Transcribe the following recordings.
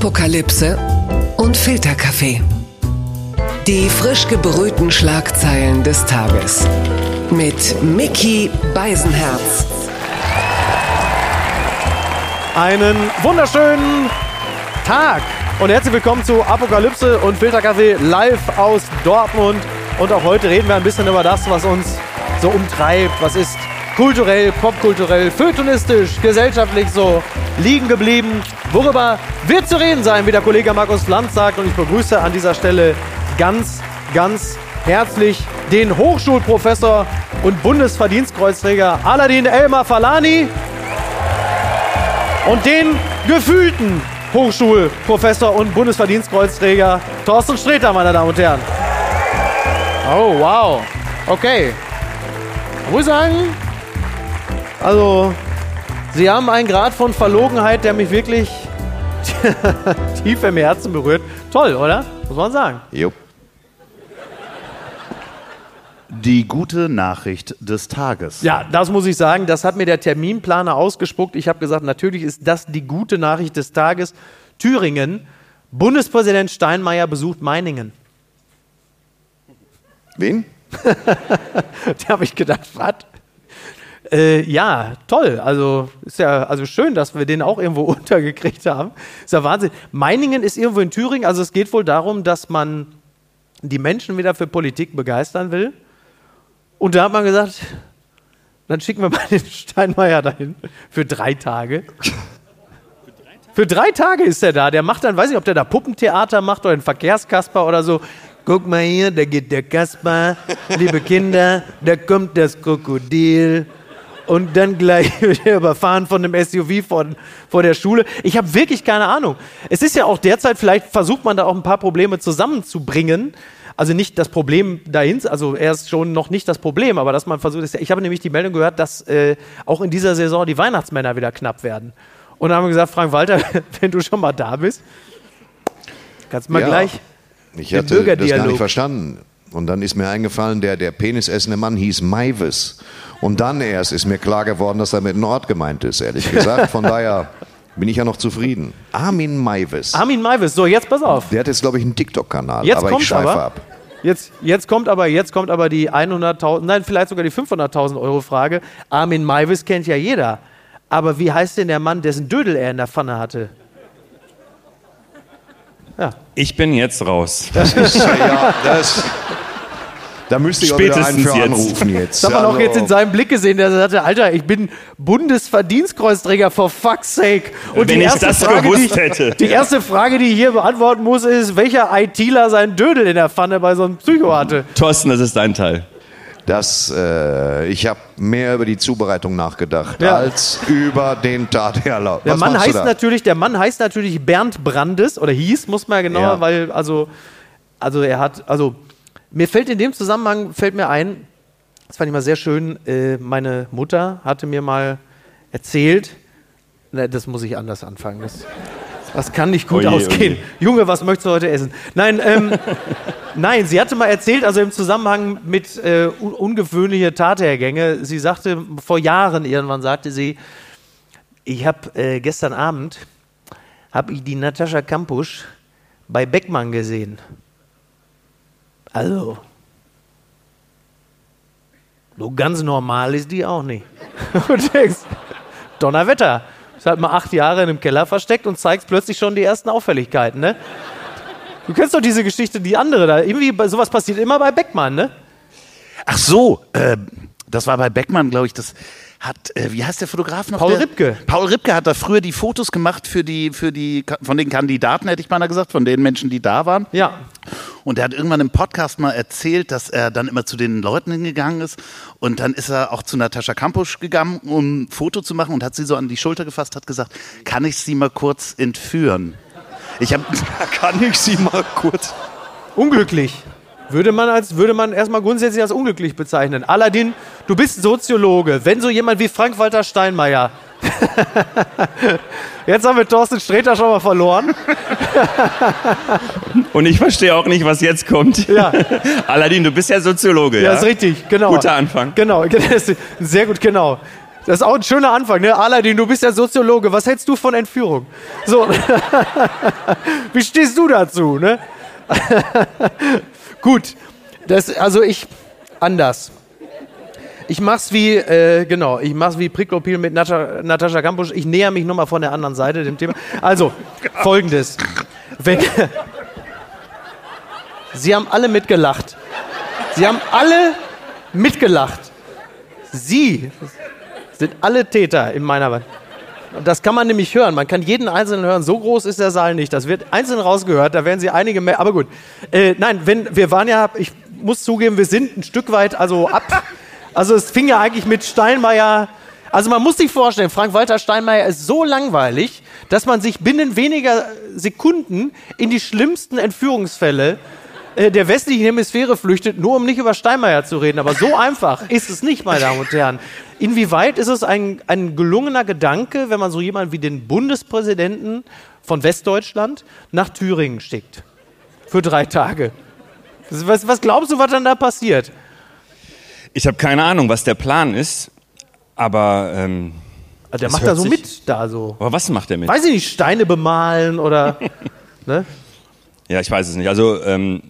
Apokalypse und Filterkaffee. Die frisch gebrühten Schlagzeilen des Tages. Mit Mickey Beisenherz. Einen wunderschönen Tag und herzlich willkommen zu Apokalypse und Filterkaffee live aus Dortmund. Und auch heute reden wir ein bisschen über das, was uns so umtreibt. Was ist kulturell, popkulturell, feuilletonistisch, gesellschaftlich so liegen geblieben? Worüber wird zu reden sein, wie der Kollege Markus Land sagt. Und ich begrüße an dieser Stelle ganz, ganz herzlich den Hochschulprofessor und Bundesverdienstkreuzträger Aladin Elmar Falani und den gefühlten Hochschulprofessor und Bundesverdienstkreuzträger Thorsten Sträter, meine Damen und Herren. Oh, wow. Okay. Ich muss sagen, also, Sie haben einen Grad von Verlogenheit, der mich wirklich tief im Herzen berührt. Toll, oder? Muss man sagen. Jo. Die gute Nachricht des Tages. Ja, das muss ich sagen. Das hat mir der Terminplaner ausgespuckt. Ich habe gesagt, natürlich ist das die gute Nachricht des Tages. Thüringen. Bundespräsident Steinmeier besucht Meiningen. Wen? da habe ich gedacht, was? Äh, ja, toll. Also ist ja also schön, dass wir den auch irgendwo untergekriegt haben. Ist ja Wahnsinn. Meiningen ist irgendwo in Thüringen. Also es geht wohl darum, dass man die Menschen wieder für Politik begeistern will. Und da hat man gesagt, dann schicken wir mal den Steinmeier dahin für drei Tage. Für drei Tage ist er da. Der macht dann, weiß ich, ob der da Puppentheater macht oder einen Verkehrskasper oder so. Guck mal hier, da geht der Kasper, liebe Kinder, da kommt das Krokodil und dann gleich überfahren von einem SUV vor, vor der Schule. Ich habe wirklich keine Ahnung. Es ist ja auch derzeit, vielleicht versucht man da auch ein paar Probleme zusammenzubringen. Also nicht das Problem dahin, also er ist schon noch nicht das Problem, aber dass man versucht, ist, ich habe nämlich die Meldung gehört, dass äh, auch in dieser Saison die Weihnachtsmänner wieder knapp werden. Und dann haben wir gesagt, Frank Walter, wenn du schon mal da bist, kannst du mal Ja. gleich Ich Den hatte das gar Bürgerdialog. nicht verstanden. Und dann ist mir eingefallen, der, der penisessende Mann hieß Maivis. Und dann erst ist mir klar geworden, dass er mit Nord gemeint ist, ehrlich gesagt. Von daher bin ich ja noch zufrieden. Armin Maivis. Armin Maivis. So, jetzt pass auf. Der hat jetzt, glaube ich, einen TikTok-Kanal. Jetzt aber kommt's ich schweife aber. ab. Jetzt, jetzt kommt aber, jetzt kommt aber die 100.000, nein, vielleicht sogar die 500.000 Euro Frage. Armin Maivis kennt ja jeder. Aber wie heißt denn der Mann, dessen Dödel er in der Pfanne hatte? Ja. Ich bin jetzt raus. Das ist, ja, das, da müsste ich auch wieder einen Spätestens für jetzt. anrufen jetzt. Das hat man auch Also, jetzt in seinem Blick gesehen, der sagte, Alter, ich bin Bundesverdienstkreuzträger, for fuck's sake. Und Wenn die ich erste das Frage, gewusst die, hätte. Die erste Frage, die ich hier beantworten muss, ist, welcher ITler seinen Dödel in der Pfanne bei so einem Psycho hatte. Thorsten, das ist dein Teil. Das, äh, ich habe mehr über die Zubereitung nachgedacht Ja. als über den Taterlaub. Der Mann heißt natürlich, der Mann heißt natürlich Bernd Brandes oder hieß, muss man ja genauer, Ja. weil also also er hat also mir fällt in dem Zusammenhang fällt mir ein, das fand ich mal sehr schön. Äh, meine Mutter hatte mir mal erzählt, das muss ich anders anfangen. Das, das kann nicht gut Oje, ausgehen. oje. Junge, was möchtest du heute essen? Nein, ähm, nein, sie hatte mal erzählt, also im Zusammenhang mit äh, un ungewöhnliche Tathergänge. Sie sagte vor Jahren irgendwann sagte sie, ich habe äh, gestern Abend habe ich die Natascha Kampusch bei Beckmann gesehen. Also, so ganz normal ist die auch nicht. Und denkst, Donnerwetter. Ist halt mal acht Jahre in einem Keller versteckt und zeigst plötzlich schon die ersten Auffälligkeiten, ne? Du kennst doch diese Geschichte, die andere da. Irgendwie, sowas passiert immer bei Beckmann, ne? Ach so, äh, das war bei Beckmann, glaube ich. Das hat, äh, wie heißt der Fotograf noch? Paul der? Ripke. Paul Ripke hat da früher die Fotos gemacht für die, für die, von den Kandidaten, hätte ich beinahe gesagt, von den Menschen, die da waren. Ja. Und er hat irgendwann im Podcast mal erzählt, dass er dann immer zu den Leuten hingegangen ist. Und dann ist er auch zu Natascha Kampusch gegangen, um ein Foto zu machen und hat sie so an die Schulter gefasst, hat gesagt, kann ich sie mal kurz entführen? Ich habe, Kann ich sie mal kurz. Unglücklich. Würde man, als, würde man erstmal grundsätzlich als unglücklich bezeichnen. Aladdin, du bist Soziologe. Wenn so jemand wie Frank-Walter Steinmeier. Jetzt haben wir Thorsten Sträter schon mal verloren. Und ich verstehe auch nicht, was jetzt kommt. Ja. Aladin, du bist ja Soziologe, Ja, ja? ist richtig, genau. Guter Anfang. Genau, sehr gut, genau. Das ist auch ein schöner Anfang, ne? Aladdin, du bist ja Soziologe. Was hältst du von Entführung? So. Wie stehst du dazu, ne? Gut. Das, also ich, anders. Ich mach's wie, äh, genau, ich mach's wie Priklopil mit Natascha, Natascha Kampusch. Ich näher mich nochmal von der anderen Seite dem Thema. Also, folgendes. Wenn, Sie haben alle mitgelacht. Sie haben alle mitgelacht. Sie sind alle Täter in meiner Welt. Das kann man nämlich hören. Man kann jeden Einzelnen hören. So groß ist der Saal nicht. Das wird einzeln rausgehört. Da werden Sie einige mehr. Aber gut. Äh, nein, wenn, wir waren ja, ich muss zugeben, wir sind ein Stück weit also ab. Also es fing ja eigentlich mit Steinmeier. Also man muss sich vorstellen, Frank-Walter Steinmeier ist so langweilig, dass man sich binnen weniger Sekunden in die schlimmsten Entführungsfälle äh, der westlichen Hemisphäre flüchtet, nur um nicht über Steinmeier zu reden. Aber so einfach ist es nicht, meine Damen und Herren. Inwieweit ist es ein, ein gelungener Gedanke, wenn man so jemanden wie den Bundespräsidenten von Westdeutschland nach Thüringen schickt? Für drei Tage. Was, was glaubst du, was dann da passiert? Ich habe keine Ahnung, was der Plan ist, aber. Ähm, Also der macht da so mit, da so. aber was macht er mit? Weiß ich nicht, Steine bemalen oder. ne? Ja, ich weiß es nicht. Also ähm,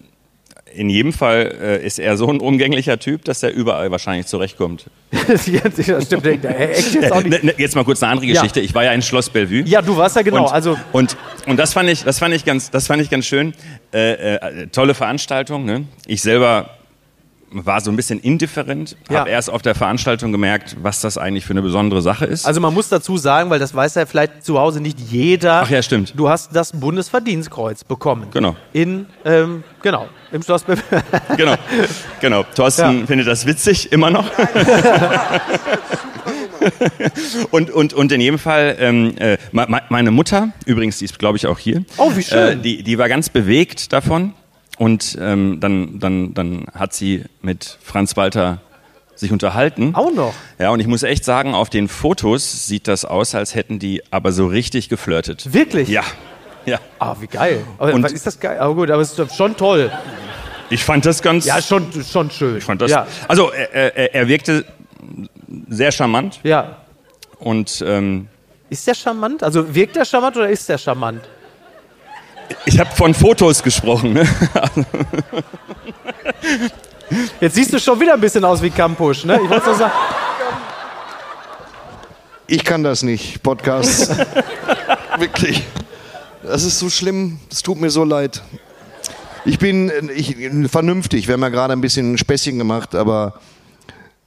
in jedem Fall äh, ist er so ein umgänglicher Typ, dass er überall wahrscheinlich zurechtkommt. das stimmt, der echt jetzt auch Äh, nicht. ne, ne, jetzt mal kurz eine andere Ja. Geschichte. Ich war ja in Schloss Bellevue. Ja, du warst ja genau. Und, also und, und das fand ich, das fand ich ganz, das fand ich ganz schön. Äh, äh, tolle Veranstaltung. Ne? Ich selber war so ein bisschen indifferent, Ja. habe erst auf der Veranstaltung gemerkt, was das eigentlich für eine besondere Sache ist. Also man muss dazu sagen, weil das weiß ja vielleicht zu Hause nicht jeder. Ach ja, stimmt. Du hast das Bundesverdienstkreuz bekommen. Genau. In, ähm, genau, im Schloss. Genau, genau. Thorsten Ja. findet das witzig immer noch. und, und, und in jedem Fall, ähm, äh, me- me- meine Mutter, übrigens, die ist, glaube ich, auch hier. Oh, wie schön. Äh, die, die war ganz bewegt davon. Und ähm, dann, dann, dann hat sie mit Franz Walter sich unterhalten. Auch noch. Ja, und ich muss echt sagen, auf den Fotos sieht das aus, als hätten die aber so richtig geflirtet. Wirklich? Ja. Ja, Ah, wie geil. Aber Und- ist das geil? Aber gut, aber es ist schon toll. ich fand das ganz. Ja, schon, schon schön. ich fand das. Ja, Also er, er, er wirkte sehr charmant ja. und ähm, Ist der charmant? Also wirkt der charmant oder ist der charmant? Ich habe von Fotos gesprochen. Ne? Jetzt siehst du schon wieder ein bisschen aus wie Kampusch, ne? Ich nur sagen. Ich kann das nicht, Podcast. Wirklich. Das ist so schlimm. Es tut mir so leid. Ich bin ich, vernünftig. Wir haben ja gerade ein bisschen Späßchen gemacht, aber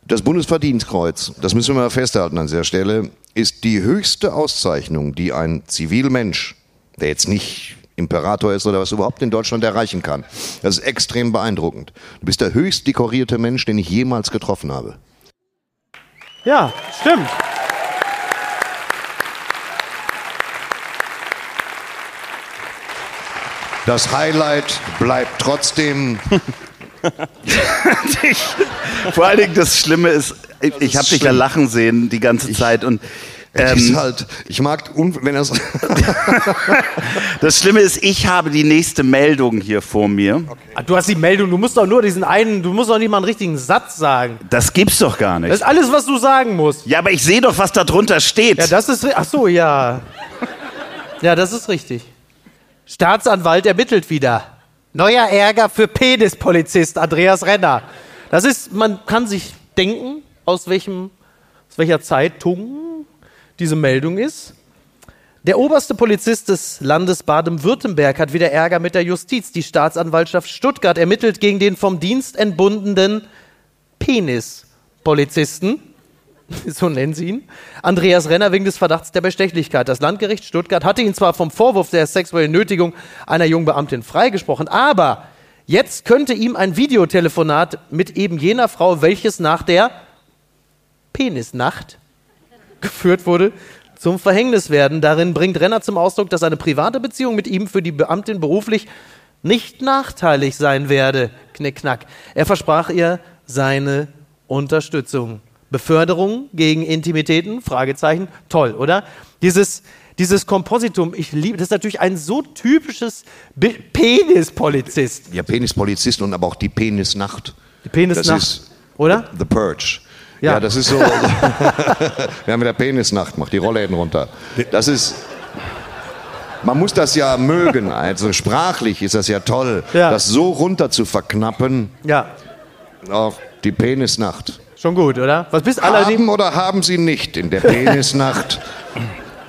das Bundesverdienstkreuz, das müssen wir mal festhalten an dieser Stelle, ist die höchste Auszeichnung, die ein Zivilmensch, der jetzt nicht Imperator ist oder was überhaupt in Deutschland erreichen kann. Das ist extrem beeindruckend. Du bist der höchst dekorierte Mensch, den ich jemals getroffen habe. Ja, stimmt. Das Highlight bleibt trotzdem Vor allen Dingen das Schlimme ist, ich, ich habe dich ja lachen sehen die ganze Zeit und Es ist ähm, halt, ich mag, wenn das, das Schlimme ist, ich habe die nächste Meldung hier vor mir. Ah, Du hast die Meldung, du musst doch nur diesen einen, du musst doch nicht mal einen richtigen Satz sagen. Das gibt's doch gar Das nicht. ist alles, was du sagen musst. Ja, aber ich sehe doch, was da drunter steht. Ja, das ist. Ach so, ja. Ja, das ist richtig. Staatsanwalt ermittelt wieder. Neuer Ärger für Penispolizist Andreas Renner. Das ist, man kann sich denken, aus, welchem, aus welcher Zeitung diese Meldung ist. Der oberste Polizist des Landes Baden-Württemberg hat wieder Ärger mit der Justiz. Die Staatsanwaltschaft Stuttgart ermittelt gegen den vom Dienst entbundenen Penispolizisten so nennen sie ihn, Andreas Renner wegen des Verdachts der Bestechlichkeit. Das Landgericht Stuttgart hatte ihn zwar vom Vorwurf der sexuellen Nötigung einer jungen Beamtin freigesprochen, aber jetzt könnte ihm ein Videotelefonat mit eben jener Frau, welches nach der Penisnacht geführt wurde, zum Verhängnis werden. Darin bringt Renner zum Ausdruck, dass eine private Beziehung mit ihm für die Beamtin beruflich nicht nachteilig sein werde. Knickknack. Er versprach ihr seine Unterstützung. Beförderung gegen Intimitäten? Fragezeichen. Toll, oder? Dieses, dieses Kompositum, ich liebe, das ist natürlich ein so typisches Bi- Penispolizist. ja, Penispolizist und aber auch die Penisnacht. Die Penisnacht, oder? The Purge. Ja, Ja. das ist so. Wir haben wieder Penisnacht gemacht, die Rollläden runter. Das ist. Man muss das ja mögen. Also sprachlich ist das ja toll, Ja. das so runter zu verknappen Ja, auf die Penisnacht. schon gut, oder? Was bist allerdings. Haben oder haben Sie nicht in der Penisnacht?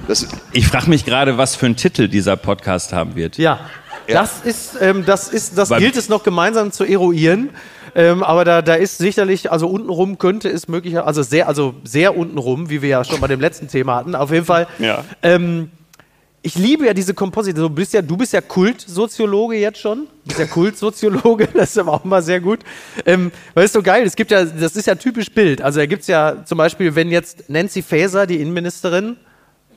Das, Ich frage mich gerade, was für einen Titel dieser Podcast haben wird. Ja. Das ist, ähm, das ist, das Weil- gilt es noch gemeinsam zu eruieren. Ähm, aber da, da ist sicherlich, also untenrum könnte es möglicher, also sehr, also sehr untenrum, wie wir ja schon bei dem letzten Thema hatten. Auf jeden Fall. Ja. Ähm, ich liebe ja diese Komposite. Du bist ja, du bist ja Kultsoziologe jetzt schon. Du bist ja Kultsoziologe, das ist aber auch mal sehr gut. Ähm, weil es so geil, es gibt ja, das ist ja typisch Bild. Also da gibt's ja zum Beispiel, wenn jetzt Nancy Faeser, die Innenministerin,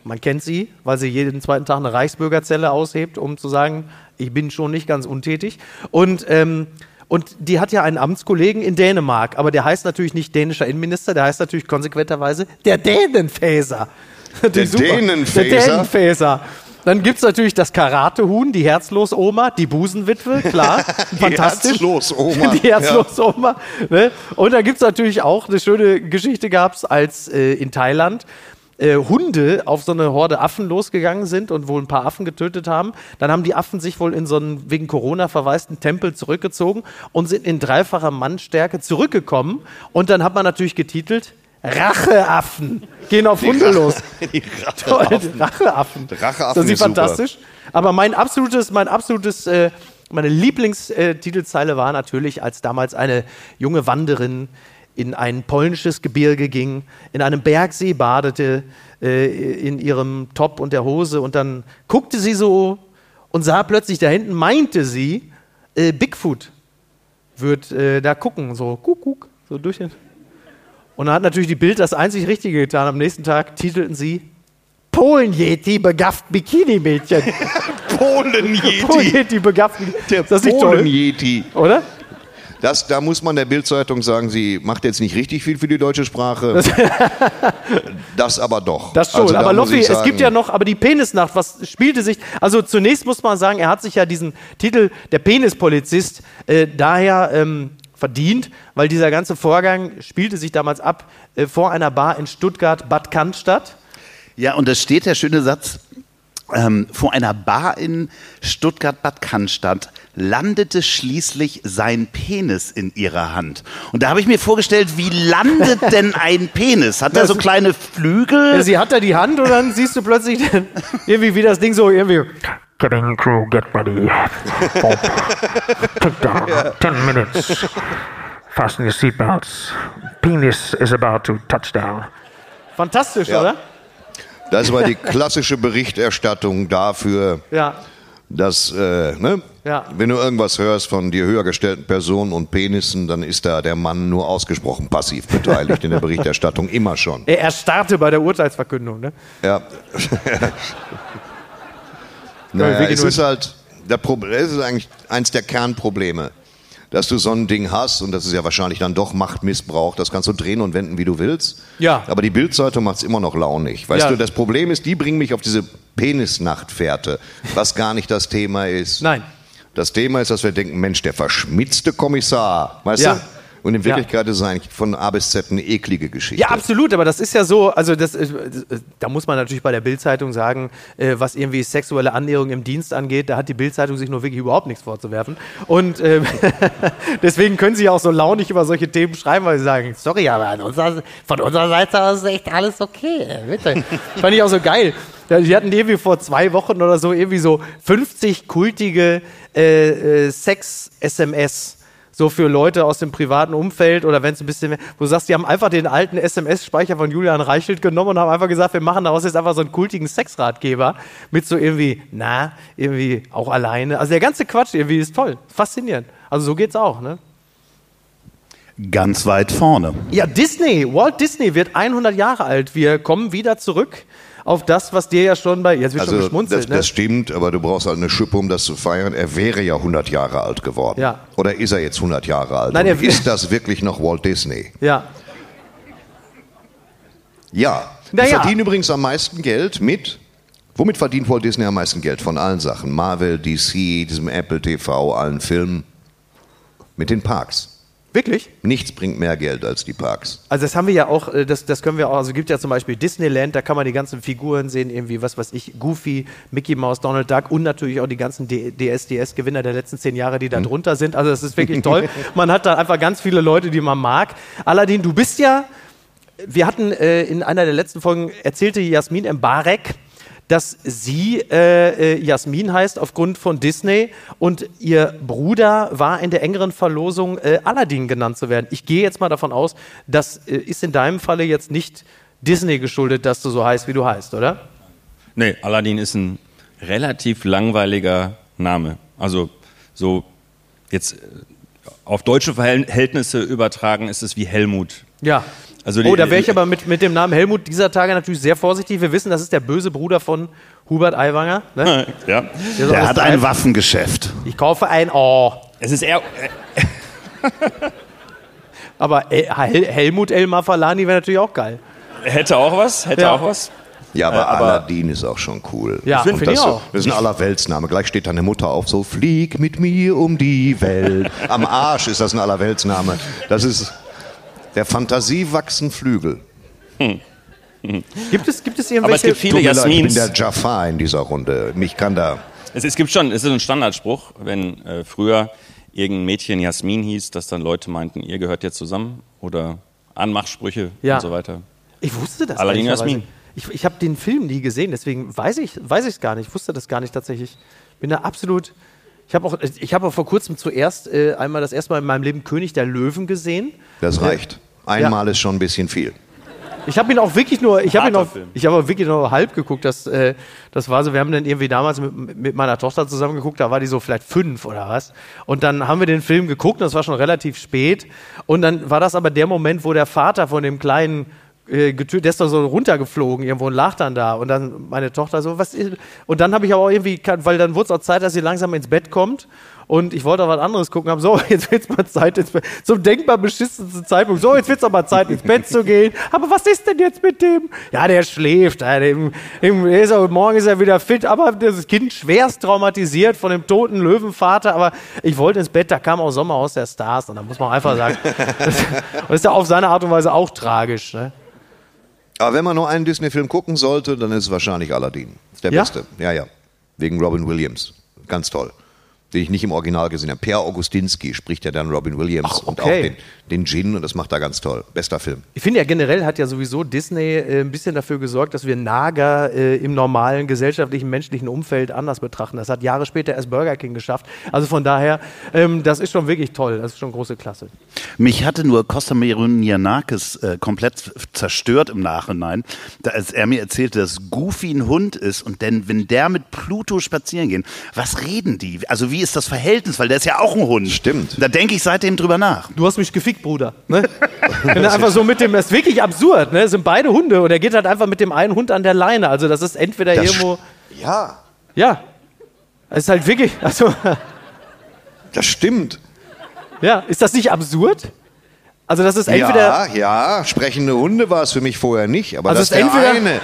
man kennt sie, weil sie jeden zweiten Tag eine Reichsbürgerzelle aushebt, um zu sagen, ich bin schon nicht ganz untätig. Und, ähm, und die hat ja einen Amtskollegen in Dänemark, aber der heißt natürlich nicht dänischer Innenminister, der heißt natürlich konsequenterweise der Dänenfäser. Super. Dänenfäser? Der Dänenfäser. Dann gibt es natürlich das Karatehuhn, die Herzlos-Oma, die Busenwitwe, klar, fantastisch. Herzlos-Oma, Die Herzlos-Oma. Ne? Und dann gibt es natürlich auch, eine schöne Geschichte gab es, als äh, in Thailand äh, Hunde auf so eine Horde Affen losgegangen sind und wohl ein paar Affen getötet haben. Dann haben die Affen sich wohl in so einen wegen Corona verwaisten Tempel zurückgezogen und sind in dreifacher Mannstärke zurückgekommen. Und dann hat man natürlich getitelt, Racheaffen gehen auf Hunde los. Die Toll, Racheaffen. Racheaffen. Racheaffen Das ist super. fantastisch. Aber mein absolutes, mein absolutes, äh, meine Lieblingstitelzeile war natürlich, als damals eine junge Wanderin in ein polnisches Gebirge ging, in einem Bergsee badete, äh, in ihrem Top und der Hose und dann guckte sie so und sah plötzlich da hinten, meinte sie, äh, Bigfoot wird äh, da gucken, so kuckuck, so durch den. Und dann hat natürlich die Bild das einzig Richtige getan. Am nächsten Tag titelten sie Polen-Yeti begafft Bikini-Mädchen. Polen-Yeti. Polen-Yeti begafft Der nicht toll? Polen-Yeti. Oder? Das, da muss man der Bildzeitung sagen, sie macht jetzt nicht richtig viel für die deutsche Sprache. Das, aber doch. Das schon. Also da aber muss Loffi, es gibt ja noch, aber die Penisnacht, was spielte sich. Also zunächst muss man sagen, er hat sich ja diesen Titel der Penispolizist äh, daher ähm, verdient, weil dieser ganze Vorgang spielte sich damals ab äh, vor einer Bar in Stuttgart, Bad Cannstatt. Ja, und da steht der schöne Satz, ähm, vor einer Bar in Stuttgart-Bad Cannstatt landete schließlich sein Penis in ihrer Hand. Und da habe ich mir vorgestellt, wie landet denn ein Penis? Hat er so kleine Flügel? Ja, sie hat da die Hand und dann siehst du plötzlich irgendwie, wie das Ding so irgendwie. Getting crew, get ready. Bob. Take down. Ten minutes. Fasten your seatbelts. Penis is about to touch down. Fantastisch, Ja. oder? Das war die klassische Berichterstattung dafür, Ja. Dass, äh, ne? Ja. wenn du irgendwas hörst von dir höher gestellten Personen und Penissen, dann ist da der Mann nur ausgesprochen passiv beteiligt in der Berichterstattung, immer schon. Er erstarrte bei der Urteilsverkündung, ne? Ja. naja, es ist halt, Problem, es ist eigentlich eins der Kernprobleme, dass du so ein Ding hast und das ist ja wahrscheinlich dann doch Machtmissbrauch, das kannst du drehen und wenden, wie du willst. Ja. Aber die Bildzeitung macht es immer noch launig. Weißt Ja. du, das Problem ist, die bringen mich auf diese Penisnachtfährte, was gar nicht das Thema ist. Nein. Das Thema ist, dass wir denken, Mensch, der verschmitzte Kommissar, weißt Ja. du? Und in Ja. Wirklichkeit ist es eigentlich von A bis Z eine eklige Geschichte. Ja, absolut, aber das ist ja so, also das, äh, da muss man natürlich bei der Bildzeitung sagen, äh, was irgendwie sexuelle Annäherung im Dienst angeht, da hat die Bildzeitung sich nur wirklich überhaupt nichts vorzuwerfen. Und ähm, deswegen können sie ja auch so launig über solche Themen schreiben, weil sie sagen, sorry, aber unserer, von unserer Seite aus ist echt alles okay. Bitte. Fand ich auch so geil. Ja, die hatten irgendwie vor zwei Wochen oder so irgendwie so 50 kultige äh, äh, Sex-SMS so für Leute aus dem privaten Umfeld oder wenn es ein bisschen mehr, wo du sagst, die haben einfach den alten SMS-Speicher von Julian Reichelt genommen und haben einfach gesagt, wir machen daraus jetzt einfach so einen kultigen Sexratgeber mit so irgendwie, na, irgendwie auch alleine. Also der ganze Quatsch irgendwie ist toll, faszinierend. Also so geht's auch, ne? Ganz weit vorne. Ja, Disney, Walt Disney wird 100 Jahre alt. Wir kommen wieder zurück auf das, was dir ja schon bei, jetzt wird schon Also geschmunzelt, das, ne? das stimmt, aber du brauchst halt eine Schippe, um das zu feiern. Er wäre ja 100 Jahre alt geworden. Ja. Oder ist er jetzt 100 Jahre alt? Nein, er- ist das wirklich noch Walt Disney? ja. Ja. Die ja. verdienen übrigens am meisten Geld mit. Womit verdient Walt Disney am meisten Geld? Von allen Sachen. Marvel, DC, diesem Apple TV, allen Filmen. Mit den Parks. Wirklich? Nichts bringt mehr Geld als die Parks. Also das haben wir ja auch, äh, das, das können wir auch, also es gibt ja zum Beispiel Disneyland, da kann man die ganzen Figuren sehen, irgendwie, was weiß ich, Goofy, Mickey Mouse, Donald Duck und natürlich auch die ganzen DSDS-Gewinner der letzten zehn Jahre, die da drunter sind. Also das ist wirklich toll. Man hat da einfach ganz viele Leute, die man mag. Aladdin, du bist ja, wir hatten äh, in einer der letzten Folgen, erzählte Jasmin Mbarek, dass sie äh, äh, Jasmin heißt aufgrund von Disney und ihr Bruder war in der engeren Verlosung äh, Aladdin genannt zu werden. Ich gehe jetzt mal davon aus, das äh, ist in deinem Falle jetzt nicht Disney geschuldet, dass du so heißt, wie du heißt, oder? Nee, Aladdin ist ein relativ langweiliger Name. Also so jetzt äh, auf deutsche Verhältnisse übertragen ist es wie Helmut. Ja. Also die- oh, da wäre ich aber mit, mit dem Namen Helmut dieser Tage natürlich sehr vorsichtig. Wir wissen, das ist der böse Bruder von Hubert Aiwanger. Ne? Ja. Der Der hat ein Waffengeschäft. Ich kaufe ein Oh. Es ist eher, Aber El Hel Helmut Elmar Falani wäre natürlich auch geil. äh, hätte auch was, hätte Ja. auch was. Ja, aber, Äh, aber- Aladdin ist auch schon cool. Ja, finde ich das, auch. Das ist ein Allerweltsname. Gleich steht deine Mutter auf, so flieg mit mir um die Welt. Am Arsch ist das ein Allerweltsname. Das ist der Fantasie wachsen Flügel. Gibt es, gibt es Aber es irgendwelche... gibt viele leid, ich bin Jasmins. der Jafar in dieser Runde. Mich kann da... Es, es gibt schon, es ist ein Standardspruch, wenn äh, früher irgendein Mädchen Jasmin hieß, dass dann Leute meinten, ihr gehört jetzt zusammen oder Anmachsprüche Ja. und so weiter. Ich wusste das Aladdin ehrlicherweise. Jasmin. Ich, ich habe den Film nie gesehen, deswegen weiß ich weiß ich es gar nicht. Ich wusste das gar nicht tatsächlich. Bin da absolut. Ich habe auch, ich habe auch vor kurzem zuerst äh, einmal das erste Mal in meinem Leben König der Löwen gesehen. Das reicht. Einmal ist schon ein bisschen viel. Ich habe ihn auch wirklich nur, ich habe ihn auch, Film. ich habe auch wirklich nur halb geguckt. Das, äh, das war so, wir haben dann irgendwie damals mit, mit meiner Tochter zusammen geguckt, da war die so vielleicht fünf oder was. Und dann haben wir den Film geguckt, und das war schon relativ spät. Und dann war das aber der Moment, wo der Vater von dem kleinen äh, getö- der ist doch so runtergeflogen irgendwo und lag dann da und dann meine Tochter so was ist und dann habe ich aber auch irgendwie weil dann wurde es auch Zeit dass sie langsam ins Bett kommt und ich wollte auch was anderes gucken habe so jetzt wird's mal Zeit ins Bett zum denkbar beschissensten Zeitpunkt so jetzt wird's aber Zeit ins Bett zu gehen aber was ist denn jetzt mit dem ja der schläft ja, dem, dem, ist auch, morgen ist er wieder fit aber das Kind schwerst traumatisiert von dem toten Löwenvater aber ich wollte ins Bett da kam auch Sommer aus der Stars und da muss man einfach sagen das, das ist ja auf seine Art und Weise auch tragisch ne? Aber wenn man nur einen Disney-Film gucken sollte, dann ist es wahrscheinlich Aladdin. Der Ja? beste. Ja, ja. Wegen Robin Williams. Ganz toll. Den ich nicht im Original gesehen habe. Per Augustinski spricht ja dann Robin Williams Ach, und auch okay. den, den Djinn und das macht er ganz toll. Bester Film. Ich finde ja generell hat ja sowieso Disney äh, ein bisschen dafür gesorgt, dass wir Nager äh, im normalen gesellschaftlichen, menschlichen Umfeld anders betrachten. Das hat Jahre später erst Burger King geschafft. Also von daher, ähm, das ist schon wirklich toll. Das ist schon große Klasse. Mich hatte nur Costa Meronianakis äh, komplett zerstört im Nachhinein, da, als er mir erzählte, dass Goofy ein Hund ist und denn wenn der mit Pluto spazieren gehen, was reden die? Also wie ist das Verhältnis? Weil der ist ja auch ein Hund. Stimmt. Da denke ich seitdem drüber nach. Du hast mich gefickt, Bruder. Ne? Wenn er einfach so mit dem, das ist wirklich absurd. Ne? Das sind beide Hunde und er geht halt einfach mit dem einen Hund an der Leine. Also das ist entweder Das irgendwo, Ja, ja, es ist halt wirklich, also das stimmt. ja, ist das nicht absurd? Also das ist entweder ja, ja, sprechende Hunde war es für mich vorher nicht, aber Also das es ist der entweder- eine.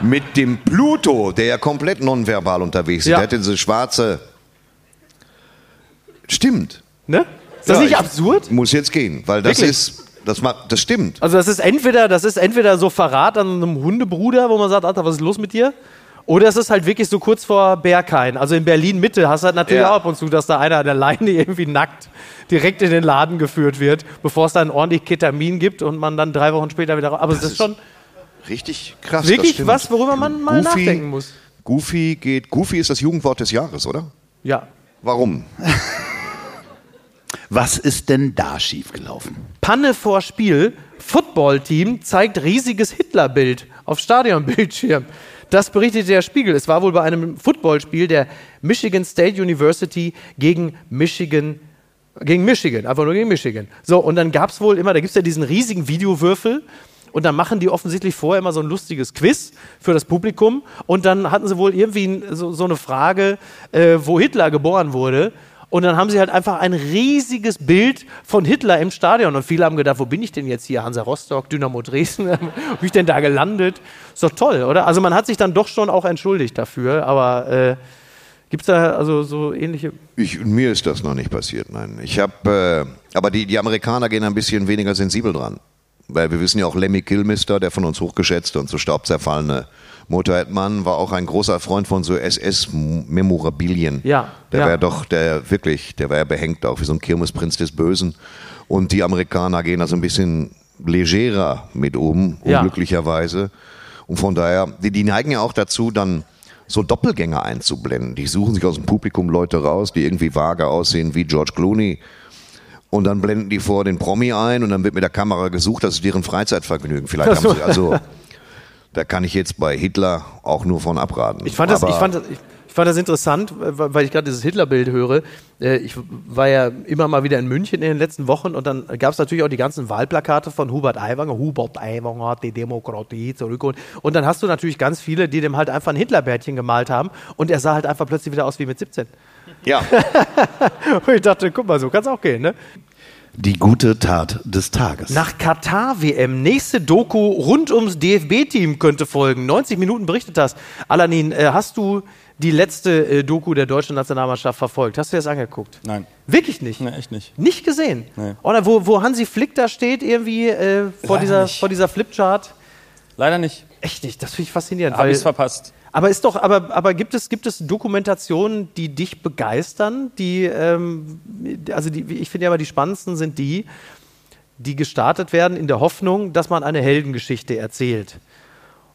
Mit dem Pluto, der ja komplett nonverbal unterwegs ist. Ja. Der hat diese schwarze. Stimmt. Ne? Ist das Ja, nicht ich absurd? Muss jetzt gehen, weil das Wirklich? ist. Das, macht, das stimmt. Also das ist entweder, das ist entweder so Verrat an einem Hundebruder, wo man sagt, Alter, was ist los mit dir? Oder es ist halt wirklich so kurz vor Berghain. Also in Berlin Mitte hast du halt natürlich Ja. auch ab und zu, dass da einer an der Leine irgendwie nackt direkt in den Laden geführt wird, bevor es dann ordentlich Ketamin gibt und man dann drei Wochen später wieder raus. Aber es ist schon Richtig krass. das wirklich was, worüber man mal nachdenken muss. Goofy geht. Goofy ist das Jugendwort des Jahres, oder? Ja. Warum? Was ist denn da schiefgelaufen? Panne vor Spiel. Footballteam zeigt riesiges Hitlerbild auf Stadionbildschirm. Das berichtet der Spiegel. Es war wohl bei einem Footballspiel der Michigan State University gegen Michigan. Gegen Michigan, einfach nur gegen Michigan. So, und dann gab es wohl immer, da gibt es ja diesen riesigen Videowürfel. Und dann machen die offensichtlich vorher immer so ein lustiges Quiz für das Publikum. Und dann hatten sie wohl irgendwie so, so eine Frage, äh, wo Hitler geboren wurde. Und dann haben sie halt einfach ein riesiges Bild von Hitler im Stadion. Und viele haben gedacht, wo bin ich denn jetzt hier? Hansa Rostock, Dynamo Dresden, wo bin ich denn da gelandet? Ist doch toll, oder? Also man hat sich dann doch schon auch entschuldigt dafür, aber äh, Gibt es da also so ähnliche? Ich, mir ist das noch nicht passiert, nein. Ich habe, äh, aber die, die Amerikaner gehen ein bisschen weniger sensibel dran. Weil wir wissen ja auch, Lemmy Kilmister, der von uns hochgeschätzte und zu Staub zerfallene Motorhead-Mann, war auch ein großer Freund von so SS-Memorabilien. Ja, Der ja. war ja doch, der wirklich, der war ja behängt auch, wie so ein Kirmesprinz des Bösen. Und die Amerikaner gehen da so ein bisschen legerer mit um, Ja. unglücklicherweise. Und von daher, die, die neigen ja auch dazu, dann so Doppelgänger einzublenden. Die suchen sich aus dem Publikum Leute raus, die irgendwie vage aussehen wie George Clooney. Und dann blenden die vor den Promi ein und dann wird mit der Kamera gesucht, das ist deren Freizeitvergnügen. Vielleicht haben sie, also, da kann ich jetzt bei Hitler auch nur von abraten. Ich fand das, Aber ich fand das, ich, ich fand das interessant, weil weil ich gerade dieses Hitlerbild höre. Äh, Ich war ja immer mal wieder in München in den letzten Wochen und dann gab es natürlich auch die ganzen Wahlplakate von Hubert Aiwanger. Hubert Aiwanger hat die Demokratie zurückgeholt. Und dann hast du natürlich ganz viele, die dem halt einfach ein Hitlerbärtchen gemalt haben und er sah halt einfach plötzlich wieder aus wie mit 17. ja, Und ich dachte, guck mal, so kann es auch gehen, ne? Die gute Tat des Tages. Nach Katar-WM, nächste Doku rund ums DFB-Team könnte folgen. 90 Minuten berichtet das. Alanin, äh, hast du die letzte äh, Doku der deutschen Nationalmannschaft verfolgt? Hast du dir das angeguckt? Nein. Wirklich nicht? Nee, echt nicht. Nicht gesehen? Nee. Oder wo, wo Hansi Flick da steht, irgendwie äh, vor, Leider dieser, nicht. vor dieser Flipchart? Leider nicht. Echt nicht, das finde ich faszinierend. Habe ich verpasst. Aber ist doch, aber, aber gibt, es, gibt es Dokumentationen, die dich begeistern? Die, ähm, also die, ich finde ja immer die spannendsten sind die, die gestartet werden in der Hoffnung, dass man eine Heldengeschichte erzählt.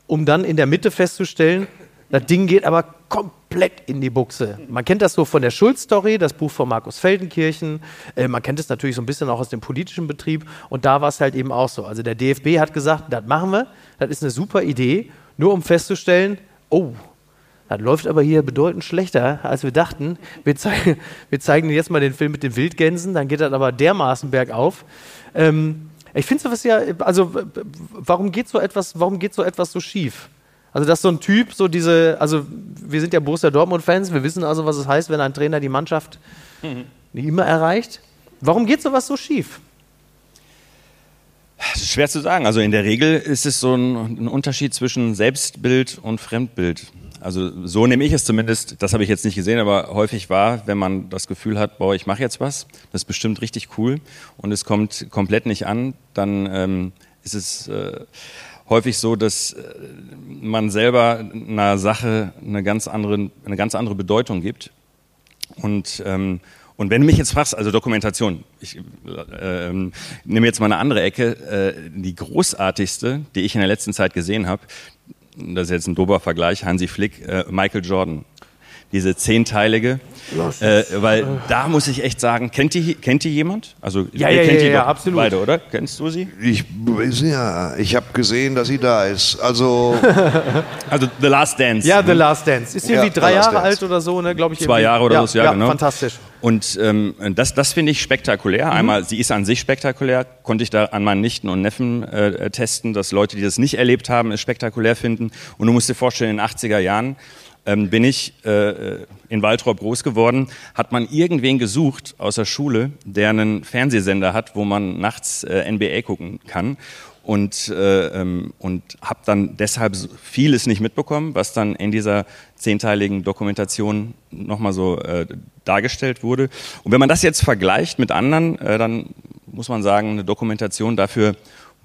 Um dann in der Mitte festzustellen, das Ding geht aber komplett in die Buchse. Man kennt das so von der Schulz-Story, das Buch von Markus Feldenkirchen. Äh, man kennt es natürlich so ein bisschen auch aus dem politischen Betrieb. Und da war es halt eben auch so. Also der DFB hat gesagt, das machen wir, das ist eine super Idee, nur um festzustellen, oh, das läuft aber hier bedeutend schlechter, als wir dachten. Wir, zei wir zeigen jetzt mal den Film mit den Wildgänsen, dann geht das aber dermaßen bergauf. Ähm, ich finde sowas ja, also warum geht so etwas, warum geht so etwas so schief? Also dass so ein Typ so diese, also wir sind ja Borussia Dortmund-Fans, wir wissen also, was es heißt, wenn ein Trainer die Mannschaft nicht immer erreicht. Warum geht sowas so schief? Das ist schwer zu sagen. Also in der Regel ist es so ein, ein Unterschied zwischen Selbstbild und Fremdbild. Also so nehme ich es zumindest, das habe ich jetzt nicht gesehen, aber häufig wahr, wenn man das Gefühl hat, boah, ich mache jetzt was, das ist bestimmt richtig cool und es kommt komplett nicht an, dann ähm, ist es äh, häufig so, dass äh, man selber einer Sache eine ganz andere, eine ganz andere Bedeutung gibt. Und, ähm, und wenn du mich jetzt fragst, also Dokumentation, ich äh, ähm, nehme jetzt mal eine andere Ecke, äh, die großartigste, die ich in der letzten Zeit gesehen habe, das ist jetzt ein dober Vergleich, Hansi Flick, äh, Michael Jordan. Diese zehnteilige, äh, weil da muss ich echt sagen, kennt die, kennt die jemand? Also Ja, ihr ja, kennt ja, die ja, absolut. beide, oder? Kennst du sie? ich, ja, ich habe gesehen, dass sie da ist. Also, Also The Last Dance. Ja, The Last Dance. Ist Ja, irgendwie The drei Jahre Dance. alt oder so, ne, glaube ich. Zwei irgendwie. Jahre oder ja, so, ja, genau. fantastisch. Und ähm, das, das finde ich spektakulär. Einmal, sie ist an sich spektakulär, konnte ich da an meinen Nichten und Neffen äh, äh, testen, dass Leute, die das nicht erlebt haben, es spektakulär finden. Und du musst dir vorstellen, in den 80er Jahren ähm, bin ich äh, äh, in Waldrop groß geworden, hat man irgendwen gesucht aus der Schule, der einen Fernsehsender hat, wo man nachts äh, NBA gucken kann. Und, äh, ähm, und habe dann deshalb vieles nicht mitbekommen, was dann in dieser zehnteiligen Dokumentation nochmal so äh, dargestellt wurde. Und wenn man das jetzt vergleicht mit anderen, äh, dann muss man sagen, eine Dokumentation dafür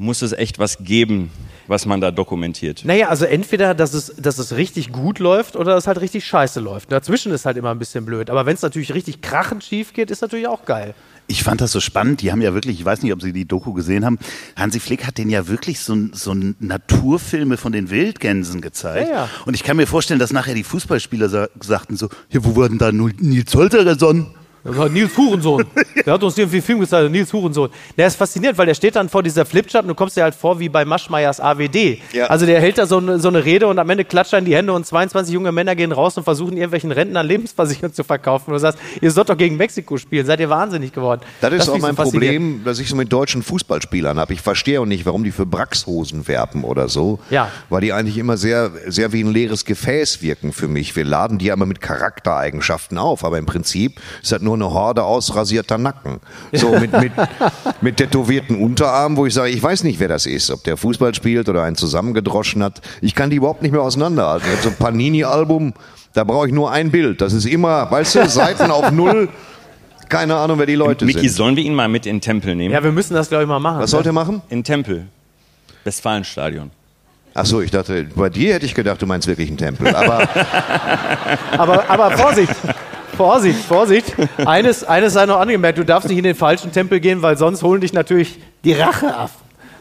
muss es echt was geben, was man da dokumentiert. Naja, also entweder, dass es, dass es richtig gut läuft oder dass es halt richtig scheiße läuft. Dazwischen ist halt immer ein bisschen blöd. Aber wenn es natürlich richtig krachend schief geht, ist natürlich auch geil. Ich fand das so spannend. Die haben ja wirklich, ich weiß nicht, ob Sie die Doku gesehen haben, Hansi Flick hat den ja wirklich so, so Naturfilme von den Wildgänsen gezeigt. Ja, ja. Und ich kann mir vorstellen, dass nachher die Fußballspieler sa sagten so, hier, wo war denn da Nils Holterer-Son? Nils Hurensohn. Der hat uns irgendwie einen Film gezeigt, Nils Hurensohn. Der ist faszinierend, weil der steht dann vor dieser Flipchart und du kommst dir halt vor wie bei Maschmeyers AWD. Ja. Also der hält da so eine, so eine Rede und am Ende klatscht er in die Hände und 22 junge Männer gehen raus und versuchen irgendwelchen Rentnern Lebensversicherung zu verkaufen. Und du sagst, ihr sollt doch gegen Mexiko spielen, seid ihr wahnsinnig geworden. das ist auch mein so. Problem, das ich so mit deutschen Fußballspielern habe. Ich verstehe auch nicht, warum die für Braxhosen werben oder so. Ja. Weil die eigentlich immer sehr, sehr wie ein leeres Gefäß wirken für mich. Wir laden die aber mit Charaktereigenschaften auf. Aber im Prinzip ist das nur nur eine Horde ausrasierter Nacken. So mit, mit, mit tätowierten Unterarmen, wo ich sage, ich weiß nicht, wer das ist. Ob der Fußball spielt oder einen zusammengedroschen hat. Ich kann die überhaupt nicht mehr auseinanderhalten. Ich habe so ein Panini-Album, da brauche ich nur ein Bild. Das ist immer, weißt du, Seiten auf Null. Keine Ahnung, wer die Leute Miki, sind. sollen wir ihn mal mit in den Tempel nehmen? Ja, wir müssen das, glaube ich, mal machen. Was sollte er machen? In den Tempel. Westfalenstadion. Ach so, ich dachte, bei dir hätte ich gedacht, du meinst wirklich einen Tempel. Aber Aber, aber Vorsicht, Vorsicht, Vorsicht. Eines, eines sei noch angemerkt, du darfst nicht in den falschen Tempel gehen, weil sonst holen dich natürlich die Rache ab.